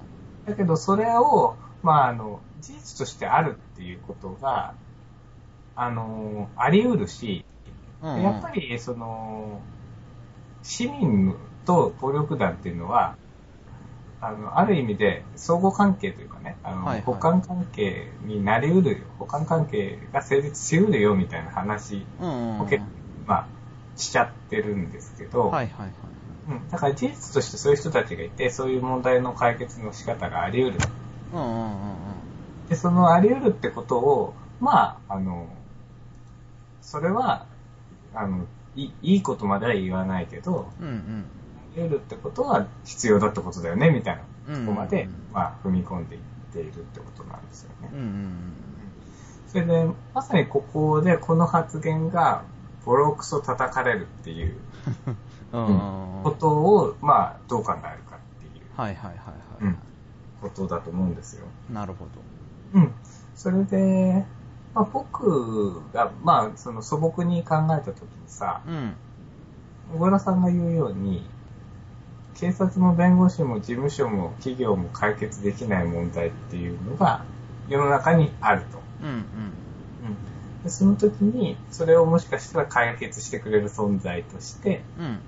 ですだけど、それを、まあ、あの、事実としてあるっていうことが、あの、あり得るし、うん。うん。やっぱり、その、市民と暴力団っていうのは、あの、ある意味で相互関係というかね、あの、はいはい補完関係になり得るよ、補完関係が成立し得るよみたいな話うんうんうん。まあ、しちゃってるんですけど、はいはいはい。うん、だから事実としてそういう人たちがいて、そういう問題の解決の仕方があり得る。うんうんうんうん。で、そのあり得るってことを、まあ、あの、それは、あの、いいいことまでは言わないけど、うんうん。あり得るってことは必要だってことだよね、みたいなとこまで、うんうんまあ、踏み込んでいっているってことなんですよね。うんうんそれで、まさにここでこの発言が、ボロクソ叩かれるっていう。<laughs> ことを、まあ、どう考えるかっていうはいはいはいはい。うんことだと思うんですよ。なるほど。うん。それで、まあ、僕が、まあ、その素朴に考えたときにさ、うん。小倉さんが言うように、警察も弁護士も事務所も企業も解決できない問題っていうのが世の中にあると。うんうん。その時に、それをもしかしたら解決してくれる存在として、うん。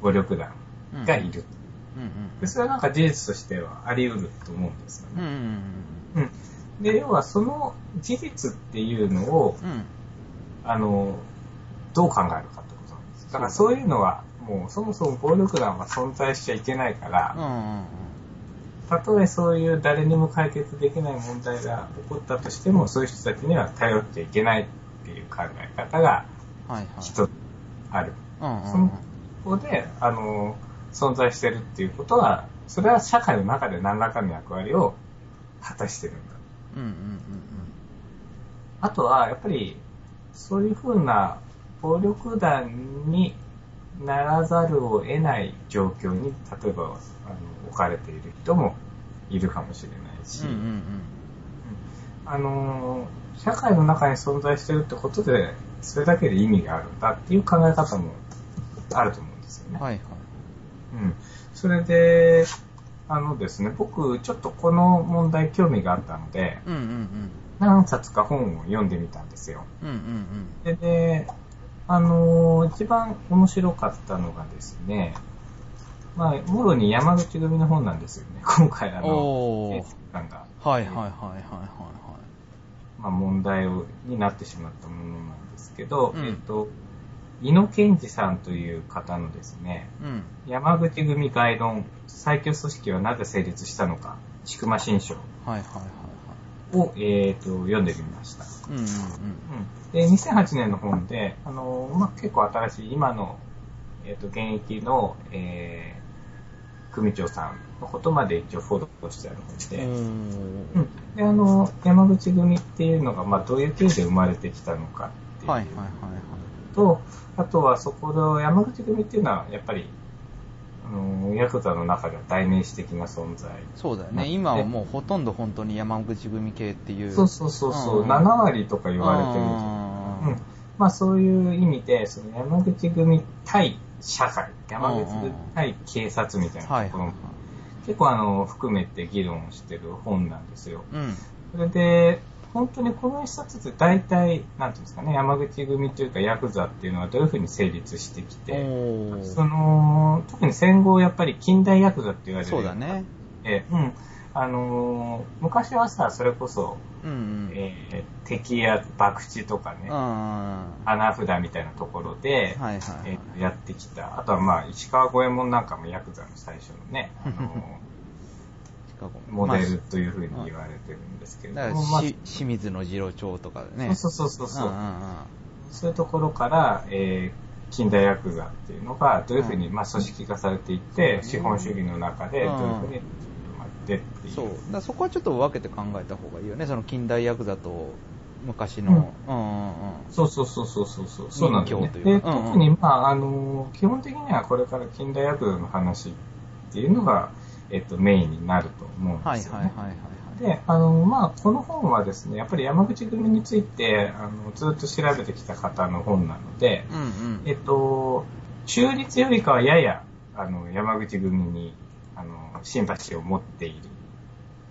暴力団うん。がいる。うんでそれはなんか事実としてはあり得ると思うんですようん。うんね。うんうん。で、要はその事実っていうのを、うん。うん。あの、どう考えるかってことなんです。だからそういうのは、もうそもそも暴力団は存在しちゃいけないから、うんうんうん。たとえそういう誰にも解決できない問題が起こったとしても、そういう人たちには頼っちゃいけないっていう考え方が。一つある。うんうんその一方で、あの、存在してるっていうことは、それは社会の中で何らかの役割を果たしてるんだ。うん。うんうんあとは、やっぱり、そういうふうな暴力団にならざるを得ない状況に、例えば、あの、置かれている人もいるかもしれないし、うん。うんうんあのー、社会の中に存在してるってことで、それだけで意味があるんだっていう考え方もあると思うんですよね。うん。はいはい。うん。それで、あのですね、僕、ちょっとこの問題興味があったので、うんうん何冊か本を読んでみたんですよ。うん。うんうんで、であのー一番面白かったのがですね、まあ、もろに山口組の本なんですよね。<laughs> 今回、あの、警察官が、うん。はいはいはいはいはいまあ、問題をになってしまったものなんですけど、うんえっと、井野健二さんという方のですね、はい。うん。山口組概論、最強組織はなぜ成立したのか、千曲新書はいはいはいを、えっと組んでみました。はい。うんうんうん、で、2008年の本で、あの、まあ、結構新しい、今の、えっ、と、現役の、えー、組長さんのことまで一応フォローしてある本で、うん。うん。で、あの、山口組っていうのが、まあ、どういう経緯で生まれてきたのかっていうはいはいはいはい。と、あとはそこの山口組っていうのは、やっぱり、あの、ヤクザの中では代名詞的な存在。そうだよね。まあ今はもうほとんど本当に山口組系っていう。そうそうそうそう、うん7割とか言われてるうんうんまあそういう意味で、その山口組対社会、山口組対警察みたいなところも。結構あの、含めて議論してる本なんですよ。うん。それで、本当にこの一冊って大体、なんていうんですかね、山口組というかヤクザっていうのはどういうふうに成立してきて、おそーの、特に戦後やっぱり近代ヤクザって言われる。そうだね。えうん。あのー昔はさ、それこそ、うんうん。えー敵や博打とかね、うんうんうん。は花札みたいなところで、いはいはい。えーやってきた。あとはまあ、石川五右衛門なんかもヤクザの最初のね、あの <laughs> モデルというふうに言われてるんですけれども、まあ清水の次郎長とかね。そうそうそうそう、んんんそういうところから、えー近代ヤクザっていうのがどういうふうに、うんまあ、組織化されていって、うん資本主義の中でどういうふうにてっていう。そう。だそこはちょっと分けて考えた方がいいよね。その近代ヤクザと昔の。うん、うん、うんそうそうそうそうそうそう。そうなんだよね。で、特に、まあ、あの、基本的にはこれから近代ヤクザの話っていうのが、えっと、メインになると思うんはいですよね。はいはいはいはい。で、あの、まあ、この本はですね、やっぱり山口組について、あの、ずっと調べてきた方の本なので、うんうん。えっと、中立よりかはやや、あの、山口組に、あの、シンパシーを持っている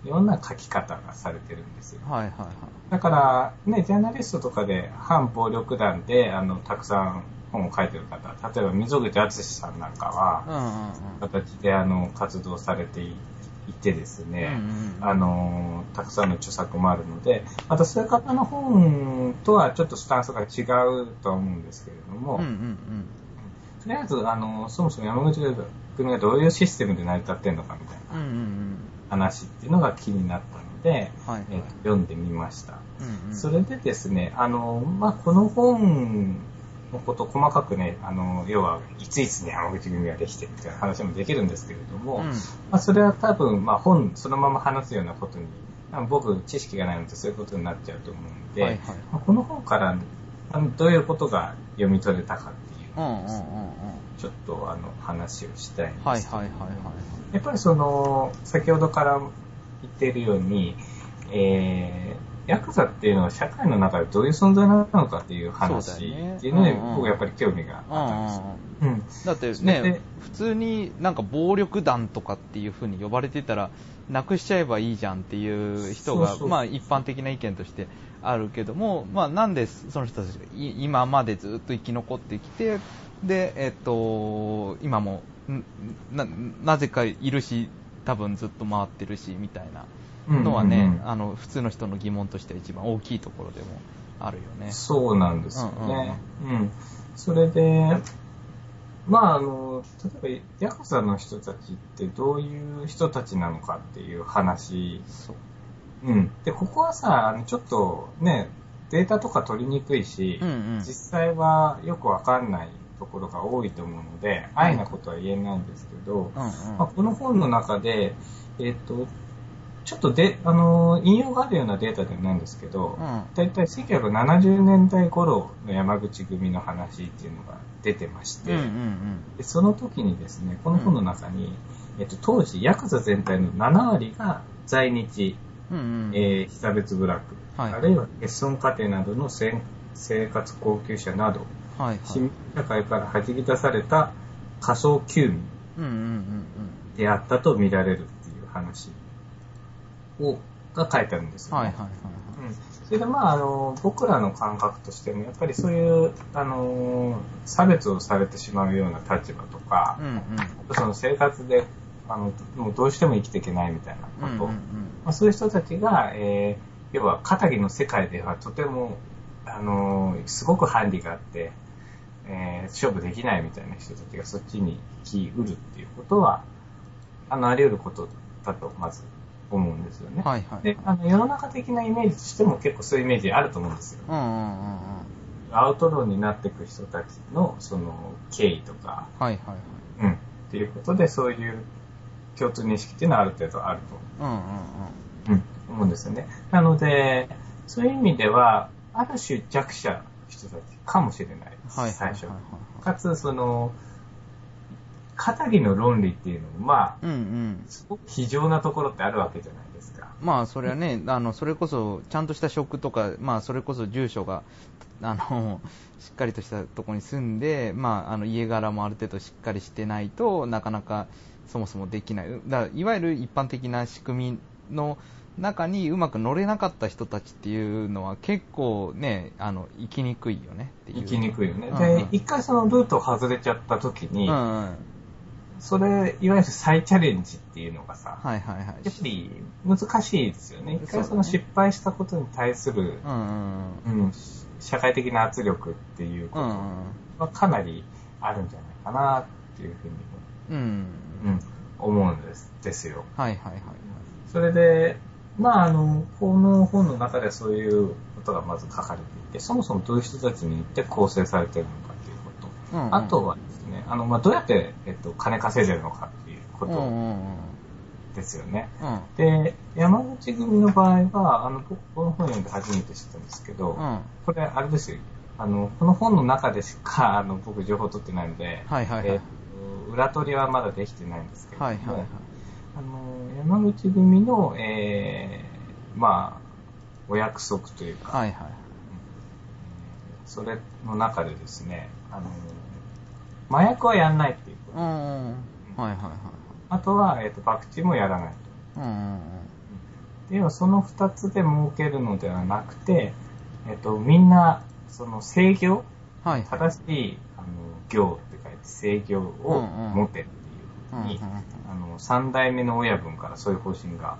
ような書き方がされてるんですよ。はいはいはい。だから、ね、ジャーナリストとかで反暴力団で、あの、たくさん本を書いてる方、例えば溝口敦さんなんかは、うんうんうん。形であの、活動されていいてですね、うんうんあの、たくさんの著作もあるので、またそういう方の本とはちょっとスタンスが違うとは思うんですけれども、うんうんとりあえず、あの、そもそも山口組がどういうシステムで成り立ってんのかみたいなうん。うんうん話っていうのが気になったので、うん。はい。えーと読んでみました。うんうん。それでですね、あの、まあ、この本のこと細かくね、あの、要は、いついつに山口組ができてみたいな話もできるんですけれども、うんまあ、それは多分、まあ、本そのまま話すようなことに、僕、知識がないのでそういうことになっちゃうと思うので、はいはいまあこの本からあのどういうことが読み取れたかっていううんうんうんうん。ちょっとあの話をしたいんですけどはいはいはいはい。やっぱりその、先ほどから言っているように、えー、ヤクザっていうのは社会の中でどういう存在なのかっていう話っていうのに、うんうん僕はやっぱり興味がうんうんあったんですよ。うん。うん。だってね、普通になんか暴力団とかっていう風に呼ばれてたら、なくしちゃえばいいじゃんっていう人が、まあ一般的な意見としてあるけども、まあなんでその人たちがい今までずっと生き残ってきて、で、えっと、今も、んな、なぜかいるし、多分ずっと回ってるし、みたいなのはね、うんうんうんあの、普通の人の疑問としては一番大きいところでもあるよね。そうなんですよね。うんそれで、まああの、例えばヤクザの人たちってどういう人たちなのかっていう話。そう。うん。で、ここはさ、あのちょっとね、データとか取りにくいし、うんうん実際はよくわかんないところが多いと思うので、安易なことは言えないんですけど、うんうん。まあ、この本の中で、えっ、と、ちょっとで、あの、引用があるようなデータではないんですけど、うんだいたい1970年代頃の山口組の話っていうのが出てまして、うんうんうん。でその時にですね、この本の中に、えっと、当時、ヤクザ全体の7割が在日、うんうん。えー被差別部落、はいあるいは欠損家庭などの生活困窮者など、はいはい。市民社会から弾き出された仮想休民うんうんうんであったと見られるっていう話を、が書いてあるんですうん。よ、はいはいはいうん。それでまあ、あの、僕らの感覚としても、やっぱりそういう、あの、差別をされてしまうような立場とかはい。、うんうん。その生活で、あの、もうどうしても生きていけないみたいなこと、うんうんうんまあ、そういう人たちが、えー要は、肩着の世界ではとても、あのーすごくハンディがあって、えー勝負できないみたいな人たちがそっちに来うるっていうことは、あの、あり得ることだと、まず思うんですよね。はいはい。で、あの、世の中的なイメージとしても結構そういうイメージあると思うんですよ。うんうんうんうん。アウトローになっていく人たちの、その、経緯とか、はいはいはい。うん。っていうことで、そういう共通認識っていうのはある程度あると、うんうんうん。うん、思うんですよね。なので、そういう意味では、ある種弱者の人たちかもしれないはいはい最初はいは。い。かつ、その、肩着の論理っていうのも、まあ、うんうん。すごく非常なところってあるわけじゃないですか。まあ、それはね、あの、それこそ、ちゃんとした職とか、まあ、それこそ住所が、あの、しっかりとしたところに住んで、まあ、あの、家柄もある程度しっかりしてないとなかなか、そもそもできない。だいわゆる一般的な仕組みの中にうまく乗れなかった人たちっていうのは結構ね、あの、生きにくいよねっていう。生きにくいよね。うんうんで、一回そのルートを外れちゃった時に、うんうん。それ、いわゆる再チャレンジっていうのがさ、はいはいはい。やっぱり難しいですよね。一回その失敗したことに対する、うんうんうん、社会的な圧力っていうことはかなりあるんじゃないかなっていうふうにうん。うん、思うんですですよ。はいはいはい。それで、まあ、あの、この本の中でそういうことがまず書かれていて、そもそもどういう人たちによって構成されているのかっていうこと。うんうんあとはですね、あの、まあ、どうやって、えっと、金稼いでるのかっていうこと。ですよね。うん。で、山口組の場合は、あの、僕この本読んで初めて知ったんですけど、うん。これ、あれですよ。あの、この本の中でしか、あの、僕情報取ってないので、はいはいはいえ裏取りはまだできてないんですけれども、はいはいはい。あの、山口組の、えー、まあ、お約束というか、はいはい。それの中でですね、あの、麻薬はやんないっていうこと。うんうん。はいはいはい。あとは、えっ、と、博打もやらないと。うんうんでは、その二つで儲けるのではなくて、えっ、と、みんな、その制御、うん。はい。正しい、あの、行って書いて制御を持てっていうふうに、うんうんあの、三代目の親分からそういう方針が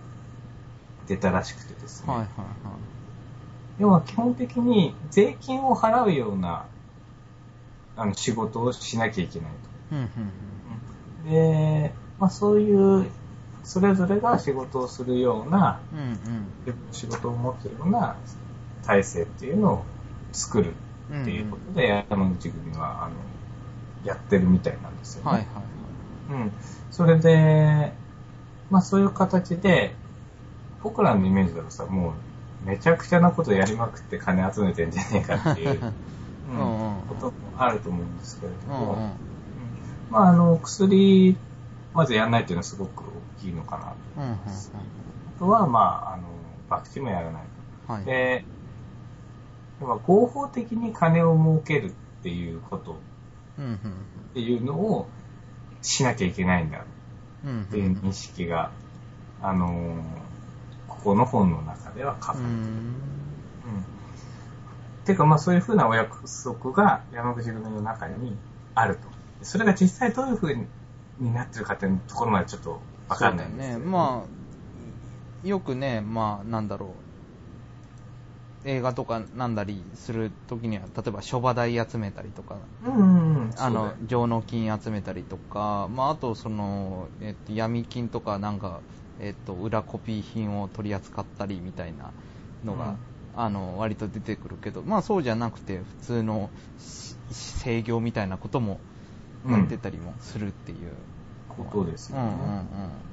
出たらしくてですね。はいはい要は基本的に税金を払うような、あの、仕事をしなきゃいけないはい。うんと。で、まあそういう、それぞれが仕事をするような、うん。うん仕事を持っているような体制っていうのを作るっていうことで、山口組は、あの、やってるみたいなんですよね。はいはいはい。うん。それで、まあそういう形で、僕らのイメージだとさ、もう、めちゃくちゃなことやりまくって金集めてんじゃねえかっていう、うんこともあると思うんですけれども、うんうん。うんまああの、薬、まずやんないっていうのはすごく大きいのかなと。うんうんあとは、まあ、あの、博打もやらないうん。はい。と。で、合法的に金を儲けるっていうことっていうのをしなきゃいけないんだっていう認識が、あのーここの本の中では書かれてる。うん。うん。てか、まあそういうふうなお約束が山口組の中にあると。それが実際どういうふうになってるかっていうところまでちょっとわかんないんですね。まあ、よくね、まあ、なんだろう。映画とかなんだりするときには、例えば、諸場代集めたりとか、うんうんうん。あの上納金集めたりとか、まあ、あと、その、えっと、闇金とか、なんか、えっと、裏コピー品を取り扱ったりみたいなのが、あの、割と出てくるけど、まあ、そうじゃなくて、普通のし制御みたいなこともやってたりもするっていう。ことですよね。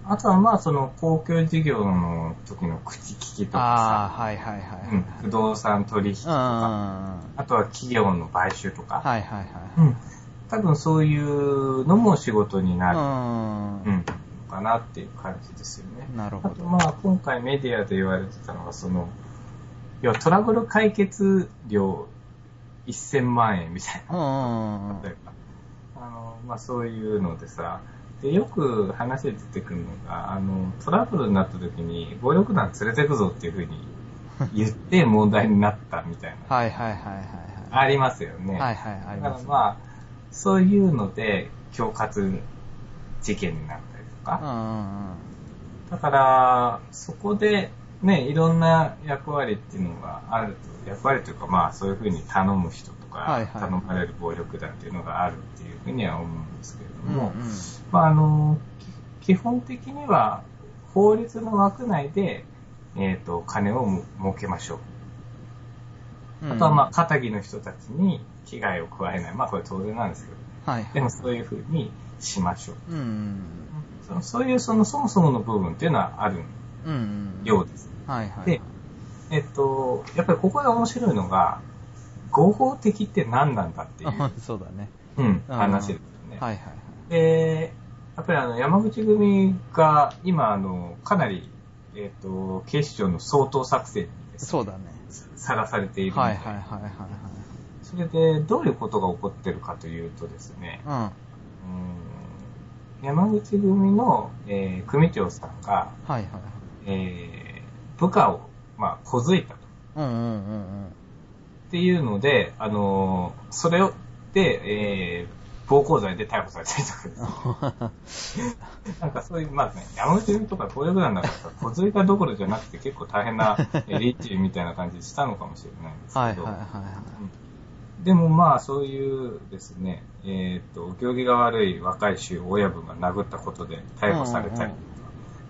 あとはまあその公共事業の時の口利きとかはいはいはいさ、はい。うん不動産取引と。か、はあとは企業の買収とか、いはいはい。うん、多分そういうのも仕事になる、うん。かなっていう感じですよね。なるほど。あとまあ今回メディアで言われてたのはその、要はトラブル解決料1000万円みたいうんな。あの、まあそういうのでさ、で、よく話で出てくるのが、あの、トラブルになった時に暴力団連れてくぞっていうふうに <laughs> 言って問題になったみたいな。はいはいはいはいありますよね。はい。はいはい、ありだます。からまあ、そういうので、恐喝事件になったりとか。うんうんうん。だから、そこで、ね、いろんな役割っていうのがあると、役割というかまあ、そういうふうに頼む人とか、はいはい頼まれる暴力団っていうのがあるっていうふうには思うんですけれどうんも、まあ、あの、き基本的には、法律の枠内で、えっ、と、金をも儲けましょう。うん。あとは、まあ、肩着の人たちに危害を加えない。まあ、これ当然なんですけど、あ、はい。でもそういうふうにしましょう。うんうんそのそういう、その、そもそもの部分っていうのはあるうん。うんうん。ようです。はいはい。で、えっと、やっぱりここが面白いのが、合法的って何なんだっていう、そうだね。うん、うん話ですよね。はいはいはい。で、やっぱりあの、山口組が今、あの、かなり、えっ、と、警視庁の相当作戦にそうだね。さらされているので、はいはいはいはいそれで、どういうことが起こってるかというとですね、はい。うん。うん山口組の、えー組長さんが、はいはいはい。えー部下を、まあ、小づいたと。うんうんうんっていうので、あのーそれを、で、えー暴行罪で逮捕されたりとか <laughs> なんかそういう、まあね、山口組とか暴力団だからさ、小づいたどころじゃなくて結構大変な <laughs> えーリッチみたいな感じでしたのかもしれないんですけど、はいはいはいはい。でもまあそういうですね、えっ、と、行儀が悪い若い衆親分が殴ったことで逮捕されたりとか、うんうん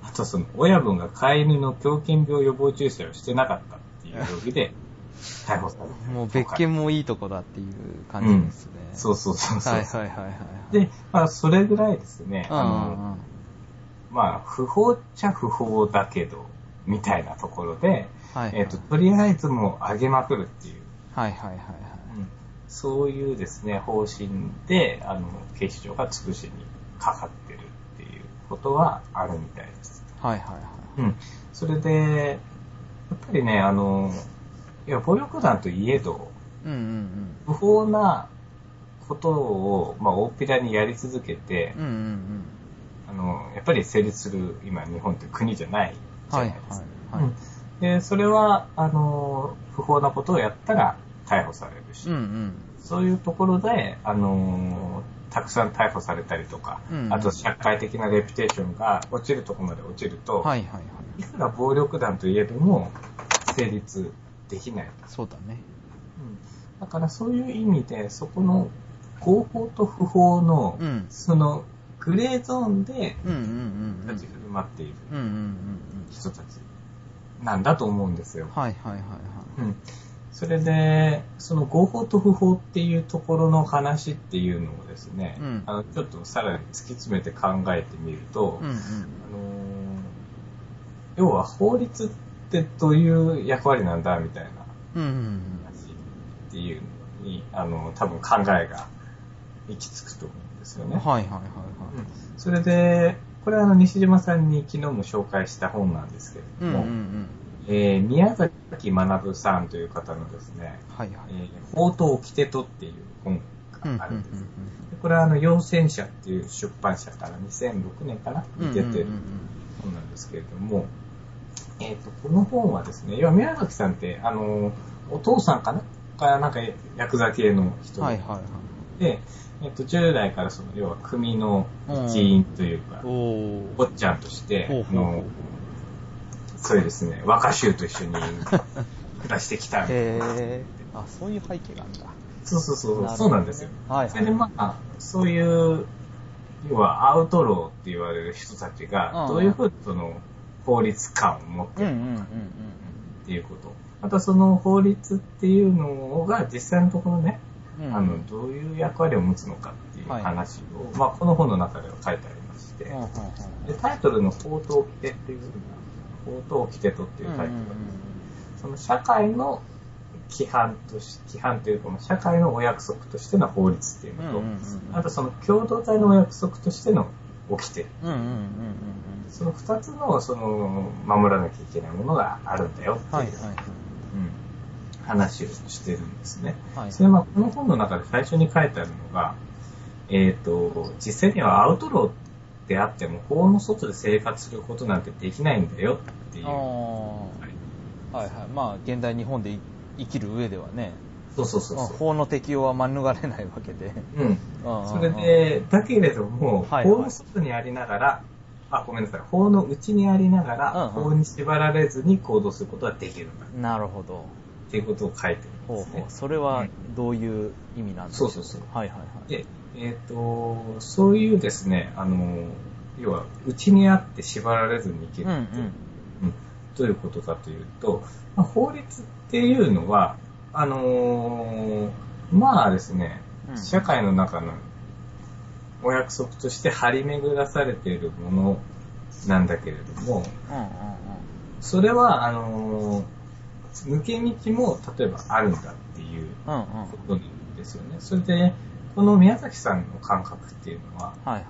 あとその親分が飼い犬の狂犬病予防注射をしてなかったっていう容疑で <laughs> 逮捕されもう別件もいいとこだっていう感じですね。そうそうそうそう。はいはいはいはい。で、まあそれぐらいですね、うんうんあの、まあ、不法っちゃ不法だけど、みたいなところで、はい。えっ、と、とりあえずもう上げまくるっていう、はいはいはいはい。そういうですね、方針で、あの、警視庁が潰しにかかってるっていうことはあるみたいです。はいはいはい。うん。それで、やっぱりね、あの、いや、暴力団といえど、うんうん不法なことを、まあ、大っぴらにやり続けてうん。う、んうんうん。あの、やっぱり成立する、今、日本って国じゃないじゃはないいですか。はいはい。うんで、それは、あの、不法なことをやったら逮捕されるし、うんうん。そういうところで、あの、たくさん逮捕されたりとか、うんあと社会的なレピュテーションが落ちるところまで落ちると、はいはいはい。いくら暴力団といえども、成立できない。そうだね。だからそういう意味で、そこの合法と不法の、うん。そのグレーゾーンでうんうんうんうん。立ち振る舞っているうんうんうんうん。人たちなんだと思うんですよ。はいはいはいはい。うん。それで、その合法と不法っていうところの話っていうのをですね、うんあのちょっとさらに突き詰めて考えてみると、うんうん。あのー要は法律ってどういう役割なんだみたいなうんうん話っていうのに、あの、多分考えが行き着くと思うんですようん。ね。はいはいはいはい。それで、これはあの西島さんに昨日も紹介した本なんですけれうんども、うんうん。えー宮崎学さんという方のですね、はいはい。えー、法と掟とっていう本うんうんがあるんです。でこれはあの、陽戦者っていう出版社から2006年かな出てる本なんですけれども、えっ、と、この本はですね、要は宮崎さんって、あの、お父さんかな？か、なんか、ヤクザ系の人はいはいはい。で、えっ、と、10代からその、要は組の一員というか、おー。おっちゃんとして、ほうほうほうそうですね、若衆と一緒に <laughs> 暮らしてきたみたいな。へえ。あ、そういう背景があるんだ。そうそうそう、そうなんですよ。はいそれでまあ、そういう、要はアウトローって言われる人たちうんが、どういうふうにその法律観を持ってるうんうんうんうん。っていうこと。またその法律っていうのが実際のところね、うん。うんあの、どういう役割を持つのかっていうはい。話を、まあ、この本の中では書いてありまして、でタイトルの法と掟っていう法と掟とっていうタイトルが、その社会の規範とし、規範というか、まあ社会のお約束としての法律っていうのと、うんうんうんあとその共同体のお約束としての掟。うんうんうんうんその二つの、その、守らなきゃいけないものがあるんだよっていう、はいはいはい。うん、話をしてるんですね。はいそれまあ、この本の中で最初に書いてあるのが、えっ、と、実際にはアウトローであっても、法の外で生活することなんてできないんだよっていう。はいはいはい。まあ、現代日本でい生きる上ではね、そうそうそう。まあ法の適用は免れないわけで。うんそれで、だけれども、はいはい法の外にありながら、あ、ごめんなさい、法の内にありながら、うんうん。法に縛られずに行動することはできるんだ。なるほど。っていうことを書いてるんほうですね。ほう。。それはどういう意味なんですか？そうそうそう。はいはいはい。で、えっ、と、そういうですね、あの、要は、内にあって縛られずに生きるうんうん。っていう、うん。どういうことかというと、まあ、法律っていうのは、あのーまあですね、うん。社会の中のお約束として張り巡らされているものなんだけれども、うんうんうんそれは、あのー抜け道も例えばあるんだっていう。ことなんですよね。それで、この宮崎さんの感覚っていうのは、はいはい。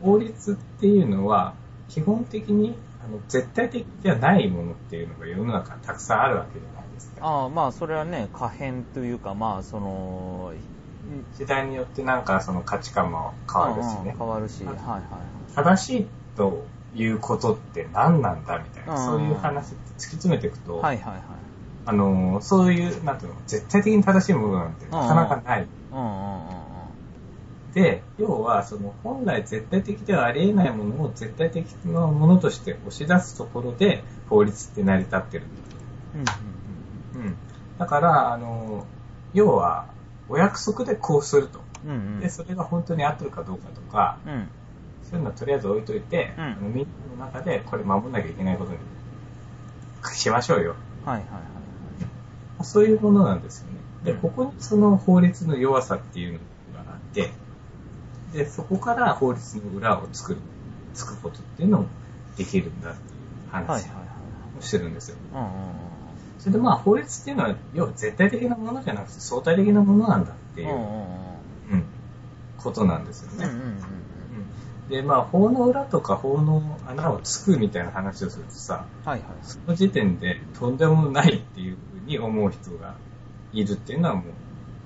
法律っていうのは、基本的にあの絶対的じゃないものっていうのが世の中たくさんあるわけじゃないですか。ああ、まあ、それはね、可変というか、まあ、その、時代によってなんかその価値観も変わるしね。変わるし、はいはい。正しいということって何なんだみたいな、うんそういう話って突き詰めていくと、はいはいはい。あの、そういう、なんていうの、絶対的に正しいものなんてなかなかない。で、要は、その、本来絶対的ではありえないものを絶対的なものとして押し出すところで、法律って成り立ってるうんうん。だから、あの、要は、お約束でこうすると。うんうん。うんで、それが本当に合ってるかどうかとか、うん。うん。そういうのはとりあえず置いといて、うんみんなの中でこれ守んなきゃいけないことにしましょうよ。はいはいそういうものなんですよね。で、うんここにその法律の弱さっていうのがあって、で、そこから法律の裏を作る、作ることっていうのをできるんだっていうはいはいはい話をしてるんですよ。うんうんそれでまあ法律っていうのは、要は絶対的なものじゃなくて相対的なものなんだっていう、うんことなんですよね。で、まあ法の裏とか法の穴をつくみたいな話をするとさ、はいはい。その時点でとんでもないっていうふうに思う人がいるっていうのはもう、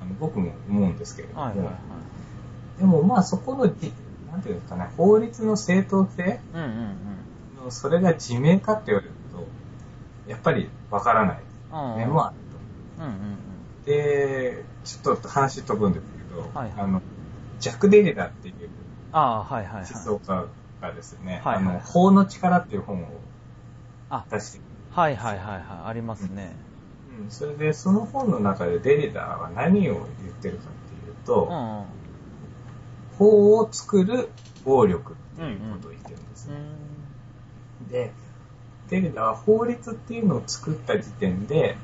あの僕も思うんですけれども、はいはいはい。でもまあそこのじ、なんていうんですかね、法律の正当性うんうんうん。の、それが自明かって言われると、やっぱりわからないうん面もあるうんうんうん。と。で、ちょっと話飛ぶんですけど、はいはい。あの、ジャック・デリダっていうああはいはいはい。思想家がですね、はいはい。あの、法の力っていう本をあ出してはいはいはいはい。ありますね。うん、それでその本の中でデリダは何を言ってるかっていうと、うんうん。法を作る暴力っていうことを言ってるんですうね。ん。で、デリダは法律っていうのを作った時点で、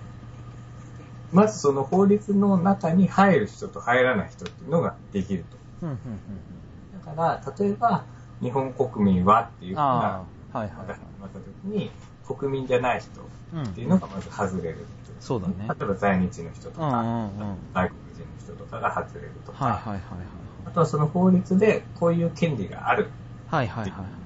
まずその法律の中に入る人と入らない人っていうのができると。だから、例えば、日本国民はっていうふうなはいはいまた時に、国民じゃない人うんっていうのがまず外れる。そうだね。例えば在日の人とか、外国人の人とかが外れるとか、あとはその法律でこういう権利があるはいはいはいはい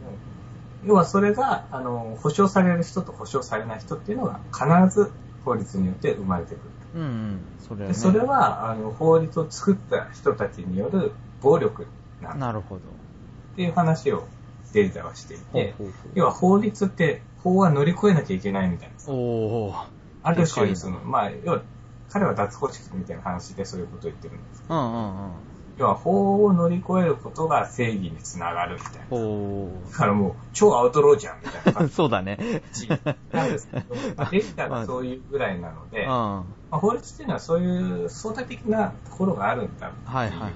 要はそれが、あの、保障される人と保障されない人っていうのが必ず法律によって生まれてくる。うんうんそれね。それは、あの、法律を作った人たちによる暴力なんだ。なるほど。っていう話をデリダはしていて、ほうほうほう。要は法律って法は乗り越えなきゃいけないみたいな。おおある種、その、まあ、要は、彼は脱法式みたいな話でそういうことを言ってるんですけど、うんうんうん要は法を乗り越えることが正義につながるみたいな。おだからもう、超アウトローじゃんみたいなそうだねじなんですけど、まあデジタルがそういうぐらいなので、うんまはあ、法律っていうのはそういう相対的なところがあるんだっていはいはいはい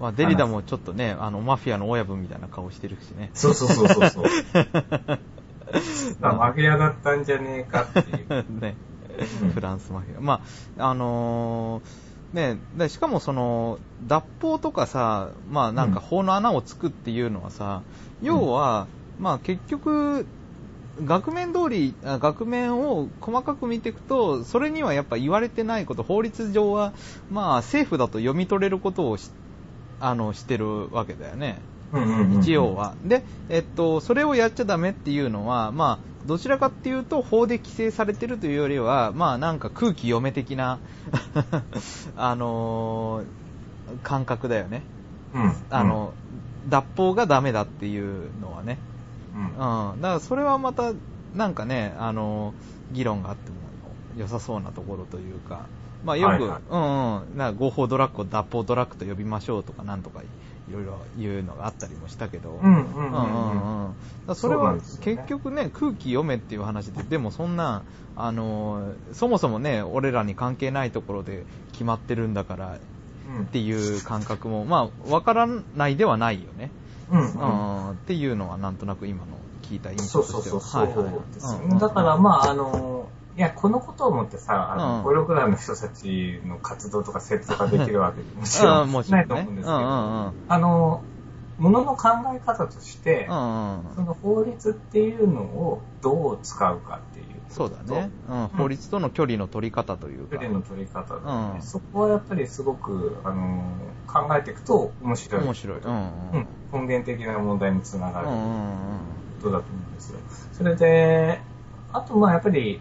まあデリダもちょっとねあのマフィアの親分みたいな顔してるしねそうそうそうそうそう。<laughs> まあ、マフィアだったんじゃねえかっていう。<laughs> ねうんフランスマフィア。まあ、あのーね、でしかもその、脱法とかさ、まあなんか法の穴をつくっていうのはさ、要は、まあ結局、額面通り、あ額面を細かく見ていくと、それにはやっぱ言われてないこと、法律上は、まあ政府だと読み取れることをし、あの、してるわけだよね。うんうんうん一応。は。で、えっと、それをやっちゃダメっていうのは、まあ、どちらかっていうと、法で規制されてるというよりは、まあ、なんか空気読め的な、<laughs> あのー感覚だよね。うん。あの、脱法がダメだっていうのはね。うん、うん。だから、それはまた、なんかね、あのー議論があっても良さそうなところというか、まあ、よく、はいはい。うんうん、なんか合法ドラッグを脱法ドラッグと呼びましょうとか、なんとかいろいろ言うのがあったりもしたけど、うんうんうんうん。うんうんうん。だからそれは結局ね、空気読めっていう話で、でもそんな、あのーそもそもね、俺らに関係ないところで決まってるんだからうん。っていう感覚も、まあ、わからないではないよね。うんううん。ん、っていうのはなんとなく今の聞いた印そうそう象としては。そうそうはいはいですよね。うんうん。だからまああの、いや、このことを思ってさ、あうんの、暴力団の人たちの活動とか説とかできるわけで <laughs> もちろうんないと思うんですけど、あの、ものの考え方として、その法律っていうのをどう使うかっていうそうだね、うん。法律との距離の取り方というか。距離の取り方ね、うんそこはやっぱりすごく、あの考えていくと面白い。面白い。うん根源的な問題につながる。ことだと思うんですよ。それで、あとまあやっぱり、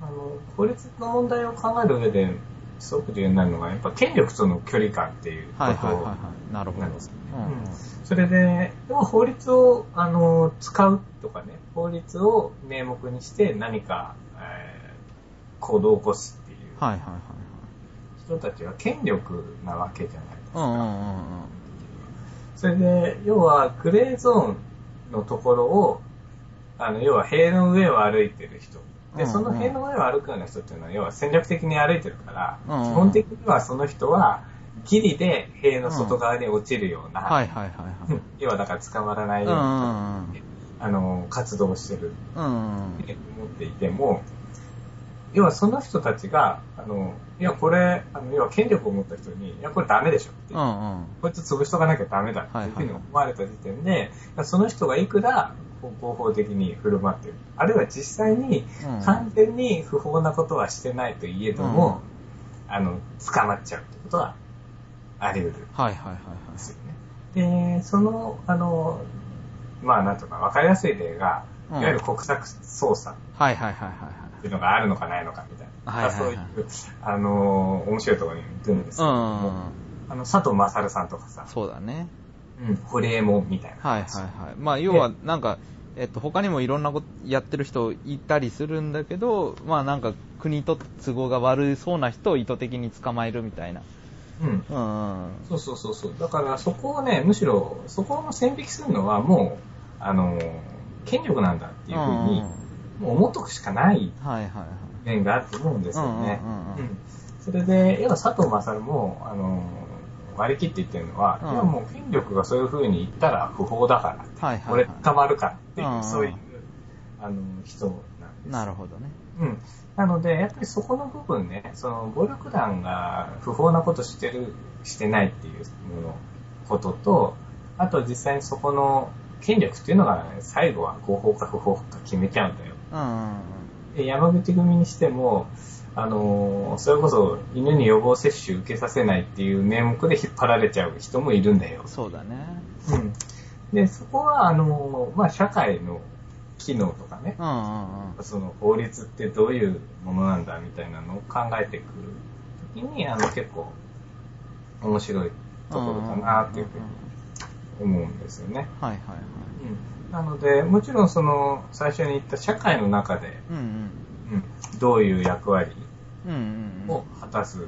あの、法律の問題を考える上ですごく重要になるのが、やっぱ権力との距離感っていうことはいはいはいはい。なるほど。なんですそれで、でも法律を、あの、使うとかね、法律を名目にして何か、えー行動を起こすっていう人たちは権力なわけじゃないですか。それで、要は、グレーゾーンのところを、あの、要は塀の上を歩いてる人。で、その塀の上を歩くような人っていうのは、要は戦略的に歩いてるから、基本的にはその人は、ギリで塀の外側に落ちるような、はいはいはいはい。う <laughs> ん要はだから捕まらないような、あの、活動をしてるうん。思っていても、要はその人たちが、あの、いや、これ、あの、要は権力を持った人に、いや、これダメでしょっていううんうん。こいつ潰しとかなきゃダメだっていうふうに思われた時点で、その人がいくら合法的に振る舞ってる。あるいは実際にうん完全に不法なことはしてないといえども、あの、捕まっちゃうってことはあり得るんはいはいはいはい。ですよね。で、その、あの、まあなんとかわかりやすい例が、いうんわゆる国策捜査はいはいはいはいっていうのがあるのかないのかみたいな。はいはいはいそういう、あの、面白いところに行くんですけどはい。も、あの、佐藤勝さんとかさうん。、そうだね。うん、堀江門みたいな。はいはいはい。まあ要はなんか、えっと、他にもいろんなことやってる人いたりするんだけど、まあなんか国と都合が悪そうな人を意図的に捕まえるみたいな。うん。うんうん。そうそうそうそう。だからそこをね、むしろ、そこの線引きするのはもう、あの、権力なんだっていうふうに、もう思っとくしかないはいはいはい。面があると思うんですよね。それで、要は佐藤勝も、あの、割り切って言ってるのは、うんいやもう権力がそういうふうに言ったら不法だからはいはいはい俺捕まるかっていう、うんうんそういう、あの、人なんです。なるほどね。うん。なので、やっぱりそこの部分ね、その暴力団が不法なことしてる、してないっていうもの、ことと、あと実際にそこの権力っていうのが、ね、最後は合法か不法か決めちゃうんだよ。うんうんうん。で山口組にしても、あのーそれこそ犬に予防接種受けさせないっていう名目で引っ張られちゃう人もいるんだよ。そうだね。うん。で、そこは、あのーまあ、社会の機能とかね、うんうんうん。その法律ってどういうものなんだみたいなのを考えてくるときに、あの、結構面白いところだなっていうふうに思うんですよね。はいはいはい。うん。なので、もちろんその、最初に言った社会の中で、うんうん。うん、どういう役割。を果たす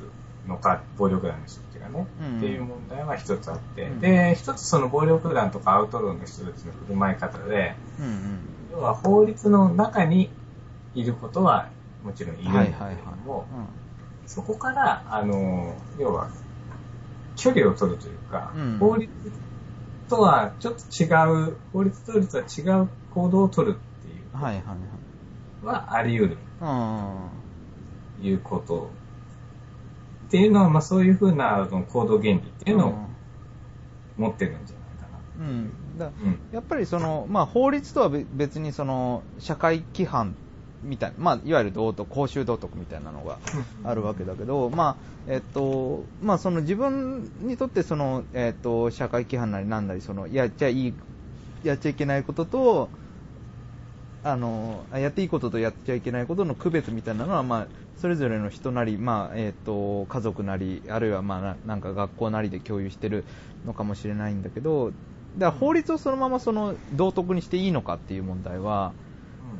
のか、暴力団の人たちがね、うんっていう問題は一つあって、うん。で、一つその暴力団とかアウトローの人たちの振る舞い方で。要は法律の中にいることはもちろんいるんだけれど。も、そこから、あの、要は、距離を取るというか、うん。法律とはちょっと違う、法律と律は違う行動を取るっていううん。はあり得るいうこと。っていうのは、まあそういうふうな行動原理っていうのを持ってるんじゃないかうん。だな。うん。やっぱりその、まあ、法律とはべ別にその社会規範みたいな、まあ、いわゆる道徳、公衆道徳みたいなのがあるわけだけど、まあえっとまあ、その自分にとってその、えっと、社会規範なりなんなりそのやっちゃいいやっちゃいけないこととあのやっていいこととやっちゃいけないことの区別みたいなのは、まあ、それぞれの人なり、まあえっと家族なりあるいは、まあ、ななんか学校なりで共有してるのかもしれないんだけどだ法律をそのままその道徳にしていいのかっていう問題は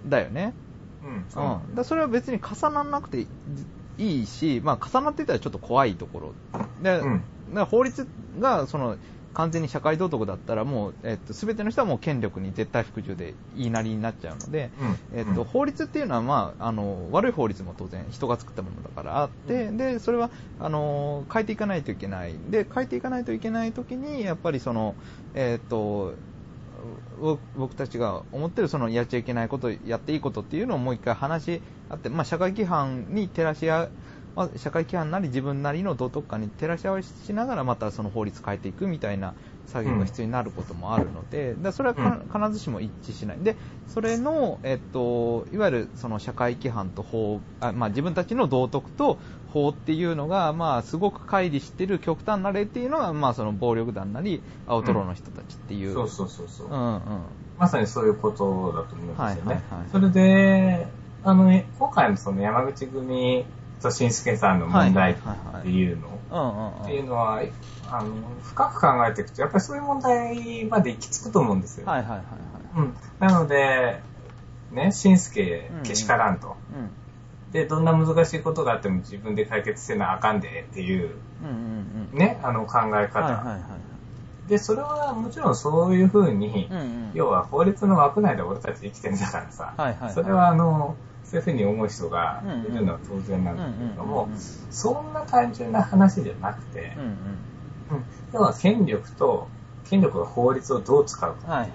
だよね。うん。うん、だそれは別に重ならなくていいし、まあ、重なってたらちょっと怖いところ。で、うん。法律がその完全に社会道徳だったらもう、えっと、全ての人はもう権力に絶対服従で言いなりになっちゃうので、うん。えっと、うん。法律っていうのは、まあ、あの悪い法律も当然人が作ったものだからあって、でそれはあの変えていかないといけない。で変えていかないといけない時にやっぱりその、えっとぼ僕たちが思ってるそのやっちゃいけないことやっていいことっていうのをもう一回話し合って、まあ、社会規範に照らし合うまあ社会規範なり自分なりの道徳観に照らし合わしながらまたその法律変えていくみたいな作業が必要になることもあるので、だからそれはか必ずしも一致しない。で、それの、えっと、いわゆるその社会規範と法、あまあ、自分たちの道徳と法っていうのが、まあ、すごく乖離してる極端な例っていうのが、まあ、その暴力団なり、アウトローの人たちっていう。そうそうそうそう。うんうん。まさにそういうことだと思うんですよね。はいはいはいそれで、あの、今回のその山口組と新助さんの問題っていうの。っていうのは、あの、深く考えていくと、やっぱりそういう問題まで行き着くと思うんですよ。はいはいはいはい。うん。なので、ね、新助けしからんと。うん。で、どんな難しいことがあっても自分で解決せなあかんでっていう。ね、あの考え方。はいはいはい。で、それはもちろんそういうふうに、うんうん。要は法律の枠内で俺たち生きてるんだからさ、はいはいはいそれはあの、そういうふうに思う人がいるのは当然なんだけれどもそんな単純な話じゃなくて要は権力と、権力が法律をどう使うかはいはい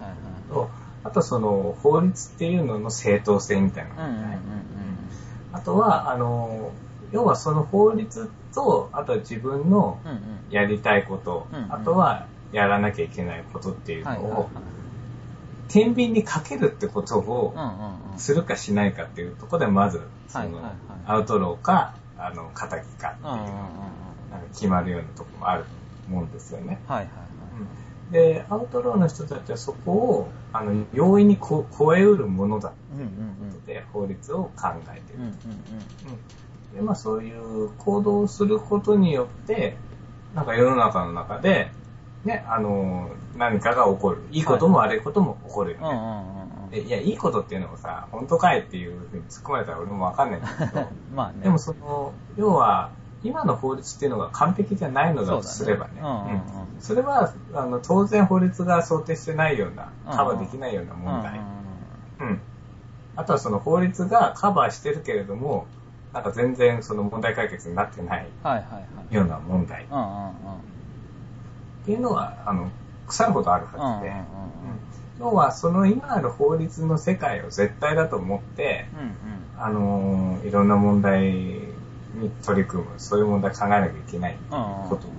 と、あとその法律っていうのの正当性みたいな。あとは、あの、要はその法律と、あとは自分の。やりたいこと、あとはやらなきゃいけないことっていうのを、天秤にかけるってことを。するかしないかっていうところで、まず、その、はいはいはいアウトローか、あの、仇かっていう。なんか決まるようなところもあると思うんですよね。はいはいで、アウトローの人たちはそこを、あの、容易にこ超えうるものだはい。うんうんで、法律を考えている。うん。うんうんで、まあそういう行動をすることによって、なんか世の中の中で、ね、あの、何かが起こる。いいことも悪いことも起こるようん。うんうんね。うんうん。でいや、いいことっていうのもさ、本当かいっていうふうに突っ込まれたら俺もわかんないんだけど、<laughs> まあね。でもその、要は、今の法律っていうのが完璧じゃないのだとすればね。うんうんうんそれは、あの、当然法律が想定してないような、うんカバーできないような問題。うんうん。あとはその法律がカバーしてるけれども、なんか全然その問題解決になってないはいはいはい。ような問題っうんうんうん。ていうのは、あの、腐るほどあるうんうんはずで、うん要はその今ある法律の世界を絶対だと思って、うん。うんうん。あのーいろんな問題に取り組む、そういう問題考えなきゃいけないうんうん。こととね。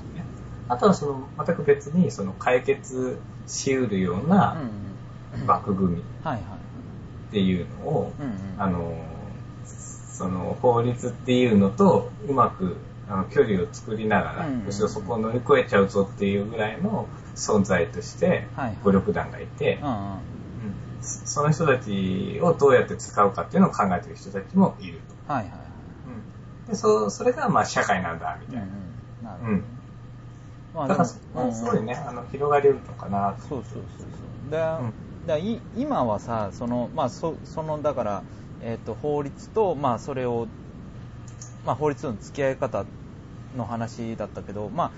あとはその、全く別にその解決し得るようなうんうん。枠組みっ。ていうのを、うんうん。あのーその法律っていうのとうまくあの距離を作りながら、うんうんむしろそこを乗り越えちゃうぞっていうぐらいの存在として。暴力団がいて、うんうん。うんそその人たちをどうやって使うかっていうのを考えてる人たちもいると。はいはいはい。でそそれがまあ社会なんだみうんうたいん。な。まあだからうんうんはすごいね、あの広がりうるのかなと。そうそうそうそう。で、んだい今はさ、その、まあ、そその、だから、えっ、と、法律と、まあ、それを、まあ、法律との付き合い方の話だったけど、まあ、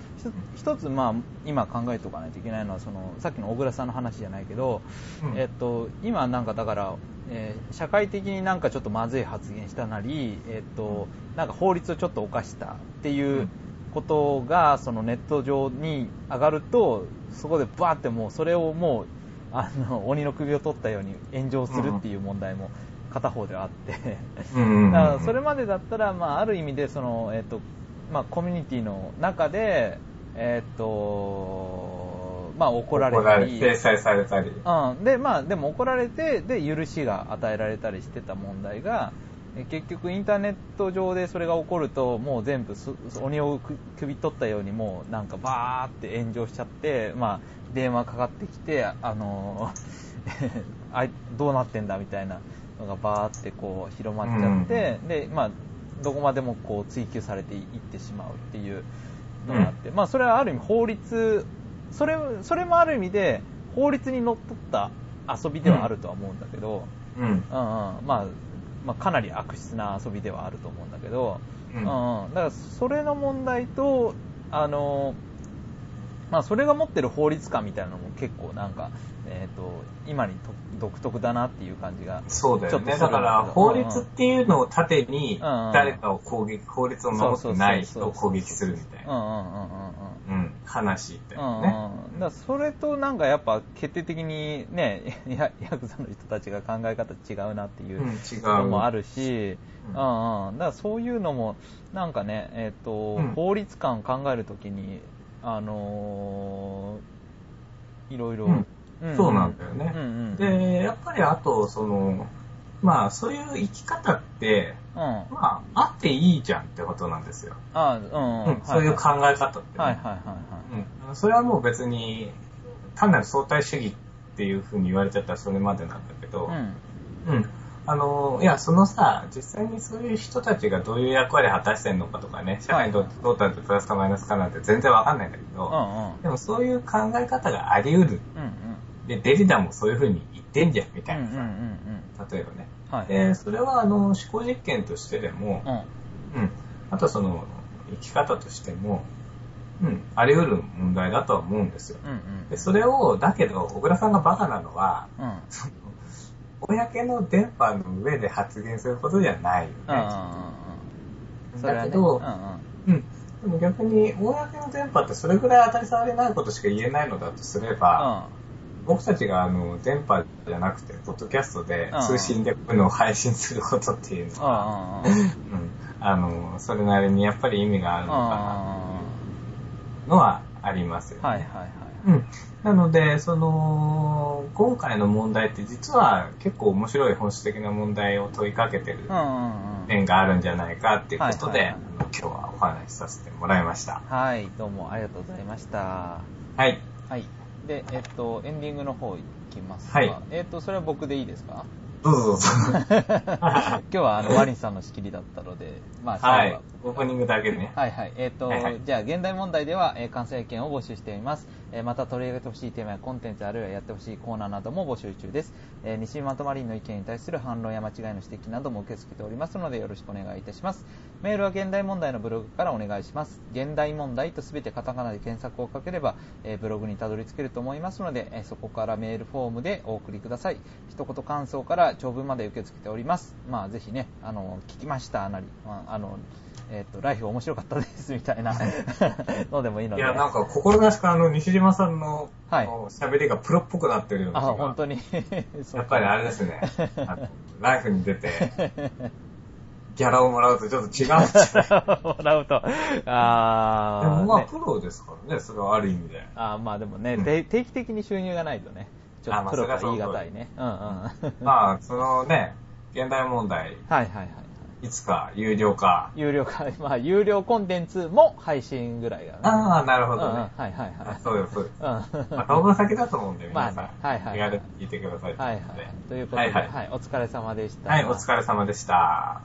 一つ、まあ、今考えておかないといけないのは、その、さっきの小倉さんの話じゃないけど、うん。えっと、今なんかだから、えー社会的になんかちょっとまずい発言したなり、えっと、なんか法律をちょっと犯したっていううん。ことが、そのネット上に上がると、そこでバーってもうそれをもう、あの、鬼の首を取ったように炎上するっていう問題も片方ではあって、だからそれまでだったら、まあ、ある意味でその、えっとまあ、コミュニティの中で、えっとまあ、怒られたり。制裁されたり。うん、でまあでも怒られてで許しが与えられたりしてた問題がえ結局インターネット上でそれが起こるともう全部す鬼をく首取ったようにもうなんかバーって炎上しちゃって、まあ、電話かかってきてあの <laughs> どうなってんだみたいなのがバーってこう広まっちゃって、でまあどこまでもこう追求されていってしまうっていうのがあって、まあそれはある意味法律それそれもある意味で法律にのっとった遊びではあるとは思うんだけど、うん。うん。うんまあ、まあかなり悪質な遊びではあると思うんだけど、うん。うんうん。だからそれの問題とあのまあ、それが持ってる法律観みたいなのも結構なんか、えー、と今にと独特だなっていう感じがそうだよね。ちょっとするんだから、法律っていうのを盾に、うん。うん誰かを攻撃、法律を守ってない人を攻撃するみたいな、うんうんうんうんうん。うん、話だうんよね。うん、だからそれとなんかやっぱ決定的にね <laughs> やヤクザの人たちが考え方違うなっていうのもあるし、う。ん。うんうん、だからそういうのもなんかね、えっとうん。法律観考えるときに、あのーいろいろ、うんうんそうなんだよね。うんうん、で、やっぱりあと、その、まあ、そういう生き方って、うん、あまあ、あっていいじゃんってことなんですよ。うんうん。うん、そういう考え方ってね、はいはいはいはい。うん。それはもう別に、単なる相対主義っていうふうに言われちゃったらそれまでなんだけど、うん。うん。あの、いや、そのさ、実際にそういう人たちがどういう役割を果たしてるのかとかね、社会にとってトータルでプラスかマイナスかなんて全然わかんないんだけど、うんうん。でもそういう考え方があり得る。うんうんで、デリダもそういうふうに言ってんじゃん、みたいなさ、うんうんうんうん。例えばね。はい。で、それはあの、思考実験としてでも、うん。うん。あとその、生き方としても、うん、あり得る問題だとは思うんですよ。うんうんで、それを、だけど、小倉さんがバカなのは、うん。その、公の電波の上で発言することじゃないよね。うんうんうんうん。それはね。だけど、うんうん。うん。でも逆に、公の電波ってそれぐらい当たり障りないことしか言えないのだとすれば、僕たちがあの、電波じゃなくて、ポッドキャストでうん通信でこういうのを配信することっていうのは。あの、それなりにやっぱり意味があるのかな、のはあありますよね。はいはいはい。うん。なので、その、今回の問題って実は結構面白い本質的な問題を問いかけてる。面があるんじゃないかっていうことで、今日はお話しさせてもらいました。はい、どうもありがとうございました。はい。はい。で、えっと、エンディングの方いきますか。はいえっと、それは僕でいいですか？どうぞどうぞ。<laughs> <laughs> 今日はあの、マリンさんの仕切りだったので、まあ、はい最後は。オープニングだけでね。はいはい。えっ、と、はいはいじゃあ、現代問題では、えー感想意見を募集しています。えーまた取り上げてほしいテーマやコンテンツ、あるいはやってほしいコーナーなども募集中です。えー西村とマリンの意見に対する反論や間違いの指摘なども受け付けておりますので、よろしくお願いいたします。メールは現代問題のブログからお願いします。現代問題とすべてカタカナで検索をかければ、えーブログにたどり着けると思いますので、えーそこからメールフォームでお送りください。一言感想から長文まで受け付けております。まあ、ぜひね、あの、聞きましたなり、まあ、あの、えっ、と、ライフ面白かったですみたいな <laughs> のでもいいので。いや、なんか、心なしかあの、西島さんの、はい喋りがプロっぽくなってるようなあ、本当に。<laughs> やっぱりあれですね。<laughs> ライフに出て、ギャラをもらうとちょっと違う。もらうと。あー、でもまあ、ねプロですからね、それはある意味で。あーまあでもね、うんで定期的に収入がないとね、ちょあまあっとプロとはそりゃそう言い難いね。うんうん。まあ、そのね、現代問題、はいはいはい。いつか有料化。有料化、<laughs> まあ有料コンテンツも配信ぐらいがね。ああ、なるほうんうんどね。はいはいはいあ。そうです、そうです。うん。まあ、当分先だと思うんで、<laughs> 皆さん。まあねはいはい気軽に聞いてください。はいはい。ということで、はいはいはい、お疲れ様でした。はい、お疲れ様でした。